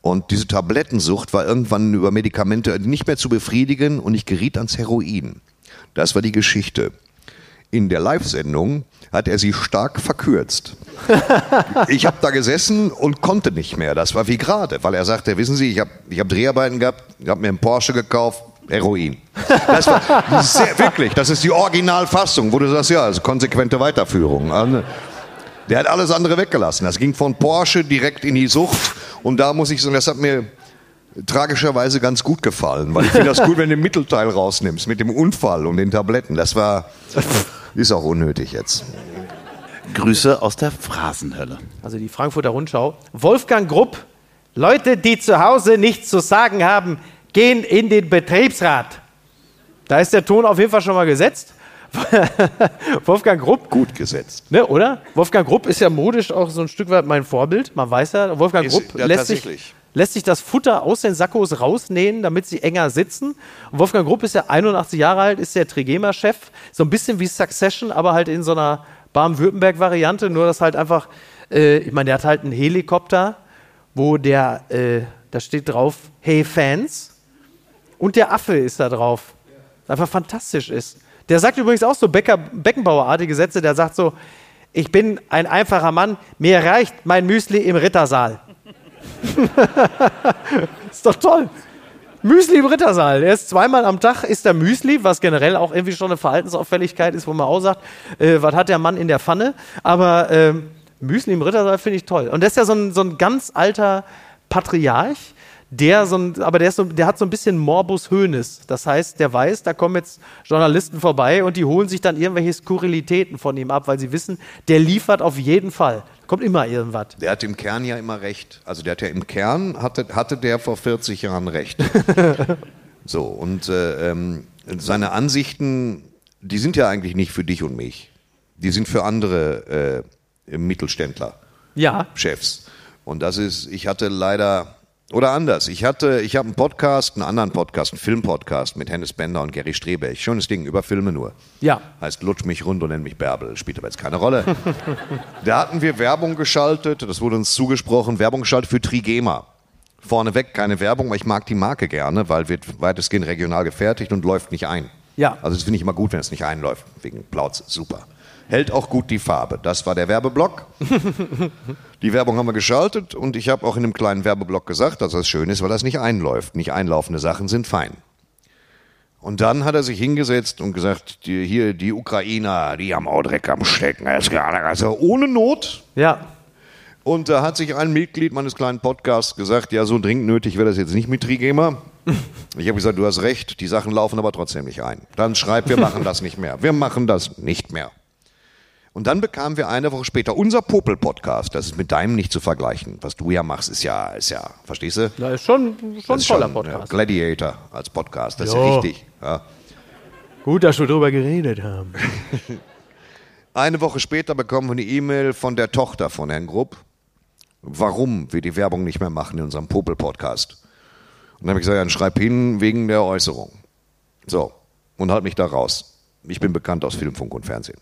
Und diese Tablettensucht war irgendwann über Medikamente nicht mehr zu befriedigen und ich geriet ans Heroin. Das war die Geschichte. In der Live-Sendung hat er sie stark verkürzt. Ich habe da gesessen und konnte nicht mehr. Das war wie gerade, weil er sagte, wissen Sie, ich habe ich hab Dreharbeiten gehabt, ich habe mir einen Porsche gekauft, Heroin. Das war sehr, wirklich, das ist die Originalfassung, wo du sagst, ja, also konsequente Weiterführung. Also, Der hat alles andere weggelassen. Das ging von Porsche direkt in die Sucht. Und da muss ich sagen, das hat mir tragischerweise ganz gut gefallen, weil ich finde das gut, wenn du den Mittelteil rausnimmst mit dem Unfall und den Tabletten. Das war, ist auch unnötig jetzt. Grüße aus der Phrasenhölle. Also die Frankfurter Rundschau. Wolfgang Grupp, Leute, die zu Hause nichts zu sagen haben, gehen in den Betriebsrat. Da ist der Ton auf jeden Fall schon mal gesetzt. Wolfgang Grupp, Gut gesetzt. ne, oder? Wolfgang Grupp ist ja modisch auch so ein Stück weit mein Vorbild. Man weiß ja, Wolfgang Ist- Grupp ja, lässt, sich, tatsächlich. Lässt sich das Futter aus den Sakkos rausnähen, damit sie enger sitzen. Und Wolfgang Grupp ist ja 81 Jahre alt, ist der Trigema-Chef. So ein bisschen wie Succession, aber halt in so einer Baden-Württemberg-Variante. Nur, dass halt einfach, äh, ich meine, der hat halt einen Helikopter, wo der, äh, da steht drauf, hey Fans. Und der Affe ist da drauf. Einfach fantastisch ist. Der sagt übrigens auch so Becker, Beckenbauerartige Sätze. Der sagt so: Ich bin ein einfacher Mann, mir reicht mein Müsli im Rittersaal. ist doch toll. Müsli im Rittersaal. Er ist zweimal am Tag, isst er Müsli, was generell auch irgendwie schon eine Verhaltensauffälligkeit ist, wo man auch sagt, äh, was hat der Mann in der Pfanne? Aber ähm, Müsli im Rittersaal finde ich toll. Und das ist ja so ein, so ein ganz alter Patriarch, der so ein, aber der, ist so, der hat so ein bisschen Morbus Hönes. Das heißt, der weiß, da kommen jetzt Journalisten vorbei und die holen sich dann irgendwelche Skurrilitäten von ihm ab, weil sie wissen, der liefert auf jeden Fall. Kommt immer irgendwas. Der hat im Kern ja immer recht. Also der hat ja im Kern, hatte, hatte der vor 40 Jahren recht. so, und äh, ähm, seine Ansichten, die sind ja eigentlich nicht für dich und mich. Die sind für andere äh, Mittelständler, Ja, Chefs. Und das ist, ich hatte leider, oder anders, ich hatte, ich habe einen Podcast, einen anderen Podcast, einen Filmpodcast mit Hennes Bender und Gary Strebech. Schönes Ding, über Filme nur. ja. Heißt Lutsch mich rund und nenn mich Bärbel. Spielt aber jetzt keine Rolle. da hatten wir Werbung geschaltet, das wurde uns zugesprochen, Werbung geschaltet für Trigema. Vorneweg keine Werbung, weil ich mag die Marke gerne, weil wird weitestgehend regional gefertigt und läuft nicht ein. Ja. Also das finde ich immer gut, wenn es nicht einläuft, wegen Plauz, super. Hält auch gut die Farbe. Das war der Werbeblock. Die Werbung haben wir geschaltet und ich habe auch in einem kleinen Werbeblock gesagt, dass das schön ist, weil das nicht einläuft. Nicht einlaufende Sachen sind fein. Und dann hat er sich hingesetzt und gesagt, die, hier, die Ukrainer, die haben auch Dreck am Stecken. Also ohne Not. Ja. Und da hat sich ein Mitglied meines kleinen Podcasts gesagt, ja, so dringend nötig wäre das jetzt nicht mit Trigema. Ich habe gesagt, du hast recht, die Sachen laufen aber trotzdem nicht ein. Dann schreib, wir machen das nicht mehr. Wir machen das nicht mehr. Und dann bekamen wir eine Woche später unser Popel-Podcast. Das ist mit deinem nicht zu vergleichen. Was du ja machst, ist ja, ist ja, verstehst du? Das ist schon, schon ist toller schon, Podcast. Ja, Gladiator als Podcast, das ist Ja. ja wichtig. Ja. Gut, dass wir drüber geredet haben. Eine Woche später bekommen wir eine E-Mail von der Tochter von Herrn Grupp, warum wir die Werbung nicht mehr machen in unserem Popel-Podcast. Und dann habe ich gesagt, dann schreib hin wegen der Äußerung. So, und halt mich da raus. Ich bin bekannt aus Film, Funk und Fernsehen.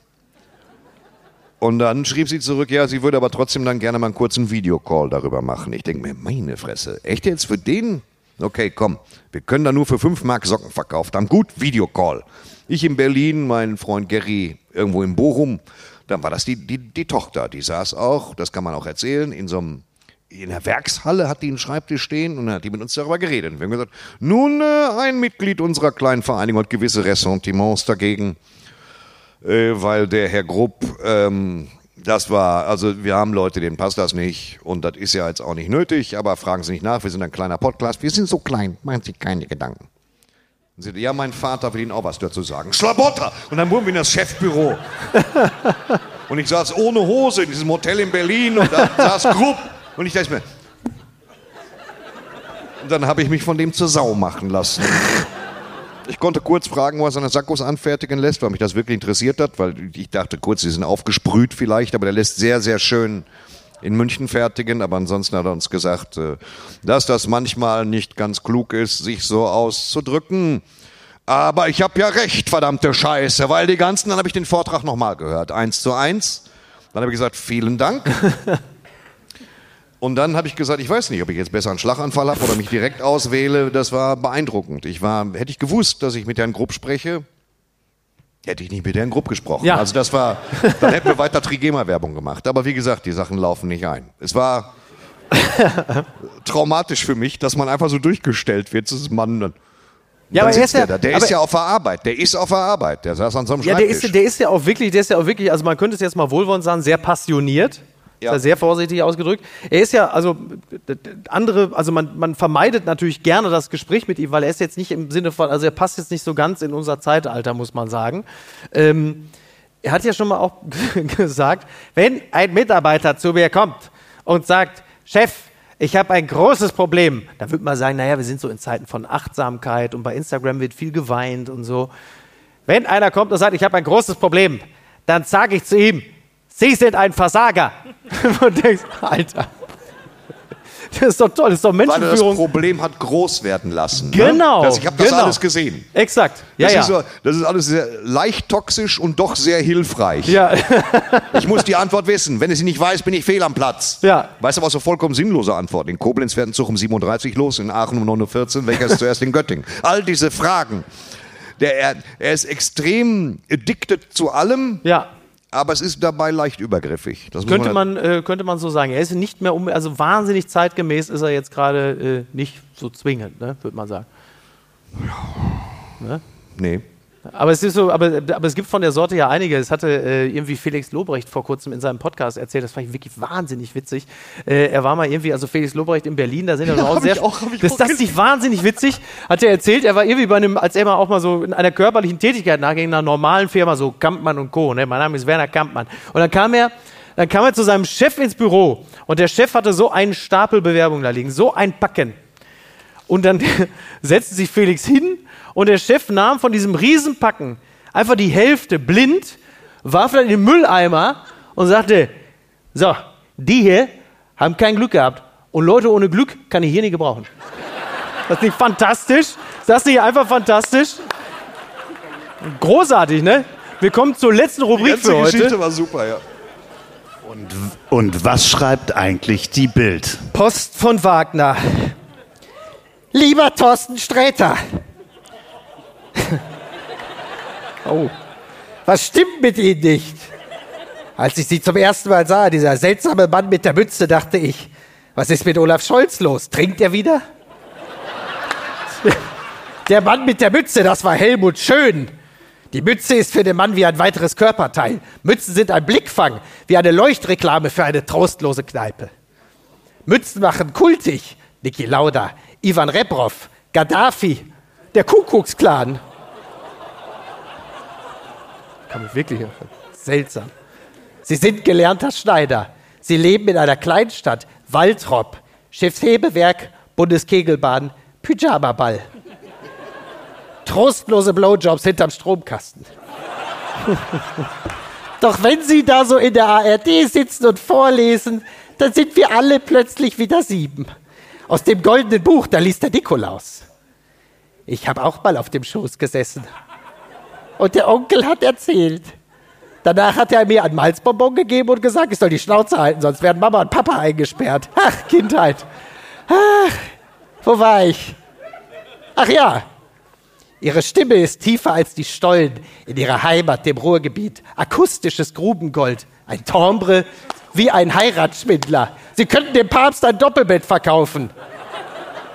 Und dann schrieb sie zurück, ja, sie würde aber trotzdem dann gerne mal einen kurzen Videocall darüber machen. Ich denke mir, meine Fresse, echt jetzt für den? Okay, komm, wir können da nur für 5 Mark Socken verkauft haben. Gut, Videocall. Ich in Berlin, mein Freund Gary irgendwo in Bochum. Dann war das die, die, die Tochter, die saß auch, das kann man auch erzählen, in so einem in der Werkshalle hat die einen Schreibtisch stehen und dann hat die mit uns darüber geredet. Wir haben gesagt, nun, äh, ein Mitglied unserer kleinen Vereinigung hat gewisse Ressentiments dagegen, äh, weil der Herr Grupp ähm, Das war, also wir haben Leute, denen passt das nicht und das ist ja jetzt auch nicht nötig, aber fragen Sie nicht nach, wir sind ein kleiner Podcast, wir sind so klein, machen Sie keine Gedanken. Und sie, ja, mein Vater will Ihnen auch was dazu sagen. Schlabotter! Und dann wurden wir in das Chefbüro. und ich saß ohne Hose in diesem Hotel in Berlin und da saß Grupp und ich dachte mir, und dann habe ich mich von dem zur Sau machen lassen. Ich konnte kurz fragen, was er seine Sackos anfertigen lässt, weil mich das wirklich interessiert hat, weil ich dachte kurz, sie sind aufgesprüht vielleicht, aber der lässt sehr, sehr schön in München fertigen, aber ansonsten hat er uns gesagt, äh, dass das manchmal nicht ganz klug ist, sich so auszudrücken. Aber ich habe ja recht, verdammte Scheiße, weil die ganzen, dann habe ich den Vortrag nochmal gehört, eins zu eins. Dann habe ich gesagt, vielen Dank. Und dann habe ich gesagt, ich weiß nicht, ob ich jetzt besser einen Schlaganfall habe oder mich direkt auswähle. Das war beeindruckend. Ich war, hätte ich gewusst, dass ich mit Herrn Grupp spreche, hätte ich nicht mit Herrn Grupp gesprochen. Ja. Also das war, dann hätten wir weiter Trigema-Werbung gemacht. Aber wie gesagt, die Sachen laufen nicht ein. Es war traumatisch für mich, dass man einfach so durchgestellt wird. Das ist Mann. Dann Ja, aber er sitzt der. Der aber- ist ja auf der Arbeit. Der ist auf der Arbeit. Der saß an so einem Ja, der Schreibtisch. ist, der ist ja auch wirklich, der ist ja auch wirklich, also man könnte es jetzt mal wohlwollend sagen, sehr passioniert. Ja. Sehr vorsichtig ausgedrückt. Er ist ja, also andere, also man, man vermeidet natürlich gerne das Gespräch mit ihm, weil er ist jetzt nicht im Sinne von, also er passt jetzt nicht so ganz in unser Zeitalter, muss man sagen. Ähm, er hat ja schon mal auch gesagt, wenn ein Mitarbeiter zu mir kommt und sagt, Chef, ich habe ein großes Problem, dann würde man sagen, naja, wir sind so in Zeiten von Achtsamkeit und bei Instagram wird viel geweint und so. Wenn einer kommt und sagt, ich habe ein großes Problem, dann sage ich zu ihm, Sie sind ein Versager. und denkst, Alter, das ist doch toll, das ist doch weil er das Menschenführung. Problem hat groß werden lassen. Genau, Ne? Das, ich habe das genau. alles gesehen. Exakt. Ja, Das, ja. Ist so, das ist alles sehr leicht toxisch und doch sehr hilfreich. ja. Ich muss die Antwort wissen. Wenn ich sie nicht weiß, bin ich fehl am Platz. Ja. Weißt du, was so vollkommen sinnlose Antwort? In Koblenz ein Zug um 37 los, in Aachen um 9.14 Uhr. Welcher ist zuerst in Göttingen? All diese Fragen. Der, er, er ist extrem addicted zu allem, ja. Aber es ist dabei leicht übergriffig. Das Könnte man, äh, könnte man so sagen. Er ist nicht mehr, um, also wahnsinnig zeitgemäß ist er jetzt gerade äh, nicht so zwingend, ne, würde man sagen. Nee. Aber es ist so, aber, aber es gibt von der Sorte ja einige. Es hatte äh, irgendwie Felix Lobrecht vor kurzem in seinem Podcast erzählt, das fand ich wirklich wahnsinnig witzig. Äh, er war mal irgendwie, also Felix Lobrecht in Berlin, da sind ja, auch sehr. ich auch- das auch das ist nicht wahnsinnig witzig, hat er erzählt. Er war irgendwie bei einem, als er mal auch mal so in einer körperlichen Tätigkeit nachging, in einer normalen Firma, so Kampmann und Co. Ne? Mein Name ist Werner Kampmann. Und dann kam er. Dann kam er zu seinem Chef ins Büro und der Chef hatte so einen Stapel Bewerbungen da liegen, so ein Packen. Und dann setzte sich Felix hin und der Chef nahm von diesem Riesenpacken einfach die Hälfte blind, warf dann in den Mülleimer und sagte, so, die hier haben kein Glück gehabt. Und Leute ohne Glück kann ich hier nicht gebrauchen. Das ist nicht fantastisch? Ist das nicht einfach fantastisch? Großartig, ne? Wir kommen zur letzten Rubrik für heute. war super, ja. Und, und was schreibt eigentlich die Bild? Post von Wagner. Lieber Thorsten Sträter. oh. Was stimmt mit Ihnen nicht? Als ich Sie zum ersten Mal sah, dieser seltsame Mann mit der Mütze, dachte ich, was ist mit Olaf Scholz los? Trinkt er wieder? Der Mann mit der Mütze, das war Helmut Schön. Die Mütze ist für den Mann wie ein weiteres Körperteil. Mützen sind ein Blickfang, wie eine Leuchtreklame für eine trostlose Kneipe. Mützen machen kultig. Niki Lauda, Ivan Reprov, Gaddafi, der Kuckucksklan. Kann mich wirklich seltsam. Sie sind gelernter Schneider. Sie leben in einer Kleinstadt, Waltrop, Schiffshebewerk, Bundeskegelbahn, Pyjamaball. Trostlose Blowjobs hinterm Stromkasten. Doch wenn Sie da so in der ARD sitzen und vorlesen, dann sind wir alle plötzlich wieder sieben. Aus dem goldenen Buch, da liest der Nikolaus. Ich habe auch mal auf dem Schoß gesessen. Und der Onkel hat erzählt. Danach hat er mir ein Malzbonbon gegeben und gesagt, ich soll die Schnauze halten, sonst werden Mama und Papa eingesperrt. Ach, Kindheit. Ach, wo war ich? Ach ja, Ihre Stimme ist tiefer als die Stollen in ihrer Heimat, dem Ruhrgebiet. Akustisches Grubengold. Ein Timbre wie ein Heiratsschwindler. Sie könnten dem Papst ein Doppelbett verkaufen.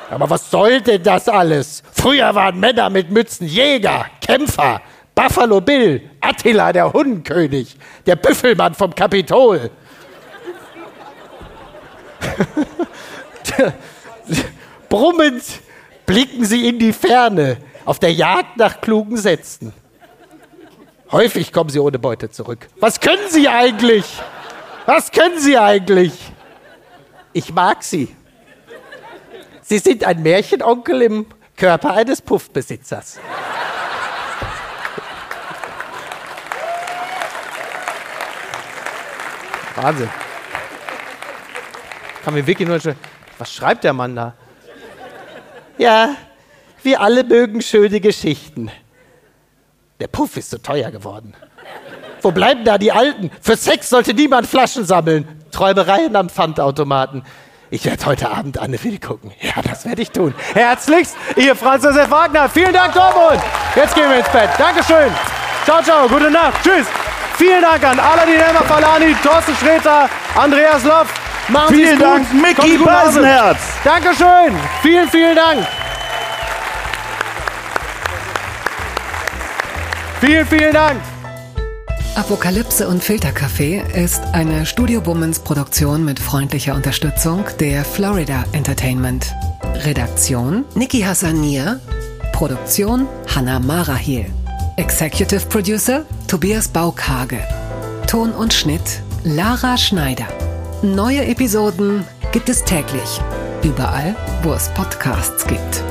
Aber was soll denn das alles? Früher waren Männer mit Mützen Jäger, Kämpfer, Buffalo Bill, Attila, der Hundenkönig, der Büffelmann vom Kapitol. Brummend blicken sie in die Ferne, auf der Jagd nach klugen Sätzen. Häufig kommen sie ohne Beute zurück. Was können sie eigentlich? Was können sie eigentlich? Ich mag sie. Sie sind ein Märchenonkel im Körper eines Puffbesitzers. Wahnsinn. Kann mir wirklich nur. Was schreibt der Mann da? Ja, wir alle mögen schöne Geschichten. Der Puff ist so teuer geworden. Wo bleiben da die Alten? Für Sex sollte niemand Flaschen sammeln. Träumereien am Pfandautomaten. Ich werde heute Abend Anne-Will gucken. Ja, das werde ich tun. Herzlichst, ihr Franz Josef Wagner. Vielen Dank, Dortmund. Jetzt gehen wir ins Bett. Dankeschön. Ciao, ciao. Gute Nacht. Tschüss. Vielen Dank an Aladin Elmar Falani, Thorsten Sträter, Andreas Loff. Machen Vielen gut. Dank, Micky. Beisenherz. Dankeschön. Vielen, vielen Dank. Vielen, vielen Dank. Apokalypse und Filterkaffee ist eine Studio Womans Produktion mit freundlicher Unterstützung der Florida Entertainment. Redaktion Niki Hassanier. Produktion Hanna Marahiel. Executive Producer Tobias Baukage. Ton und Schnitt Lara Schneider. Neue Episoden gibt es täglich. Überall, wo es Podcasts gibt.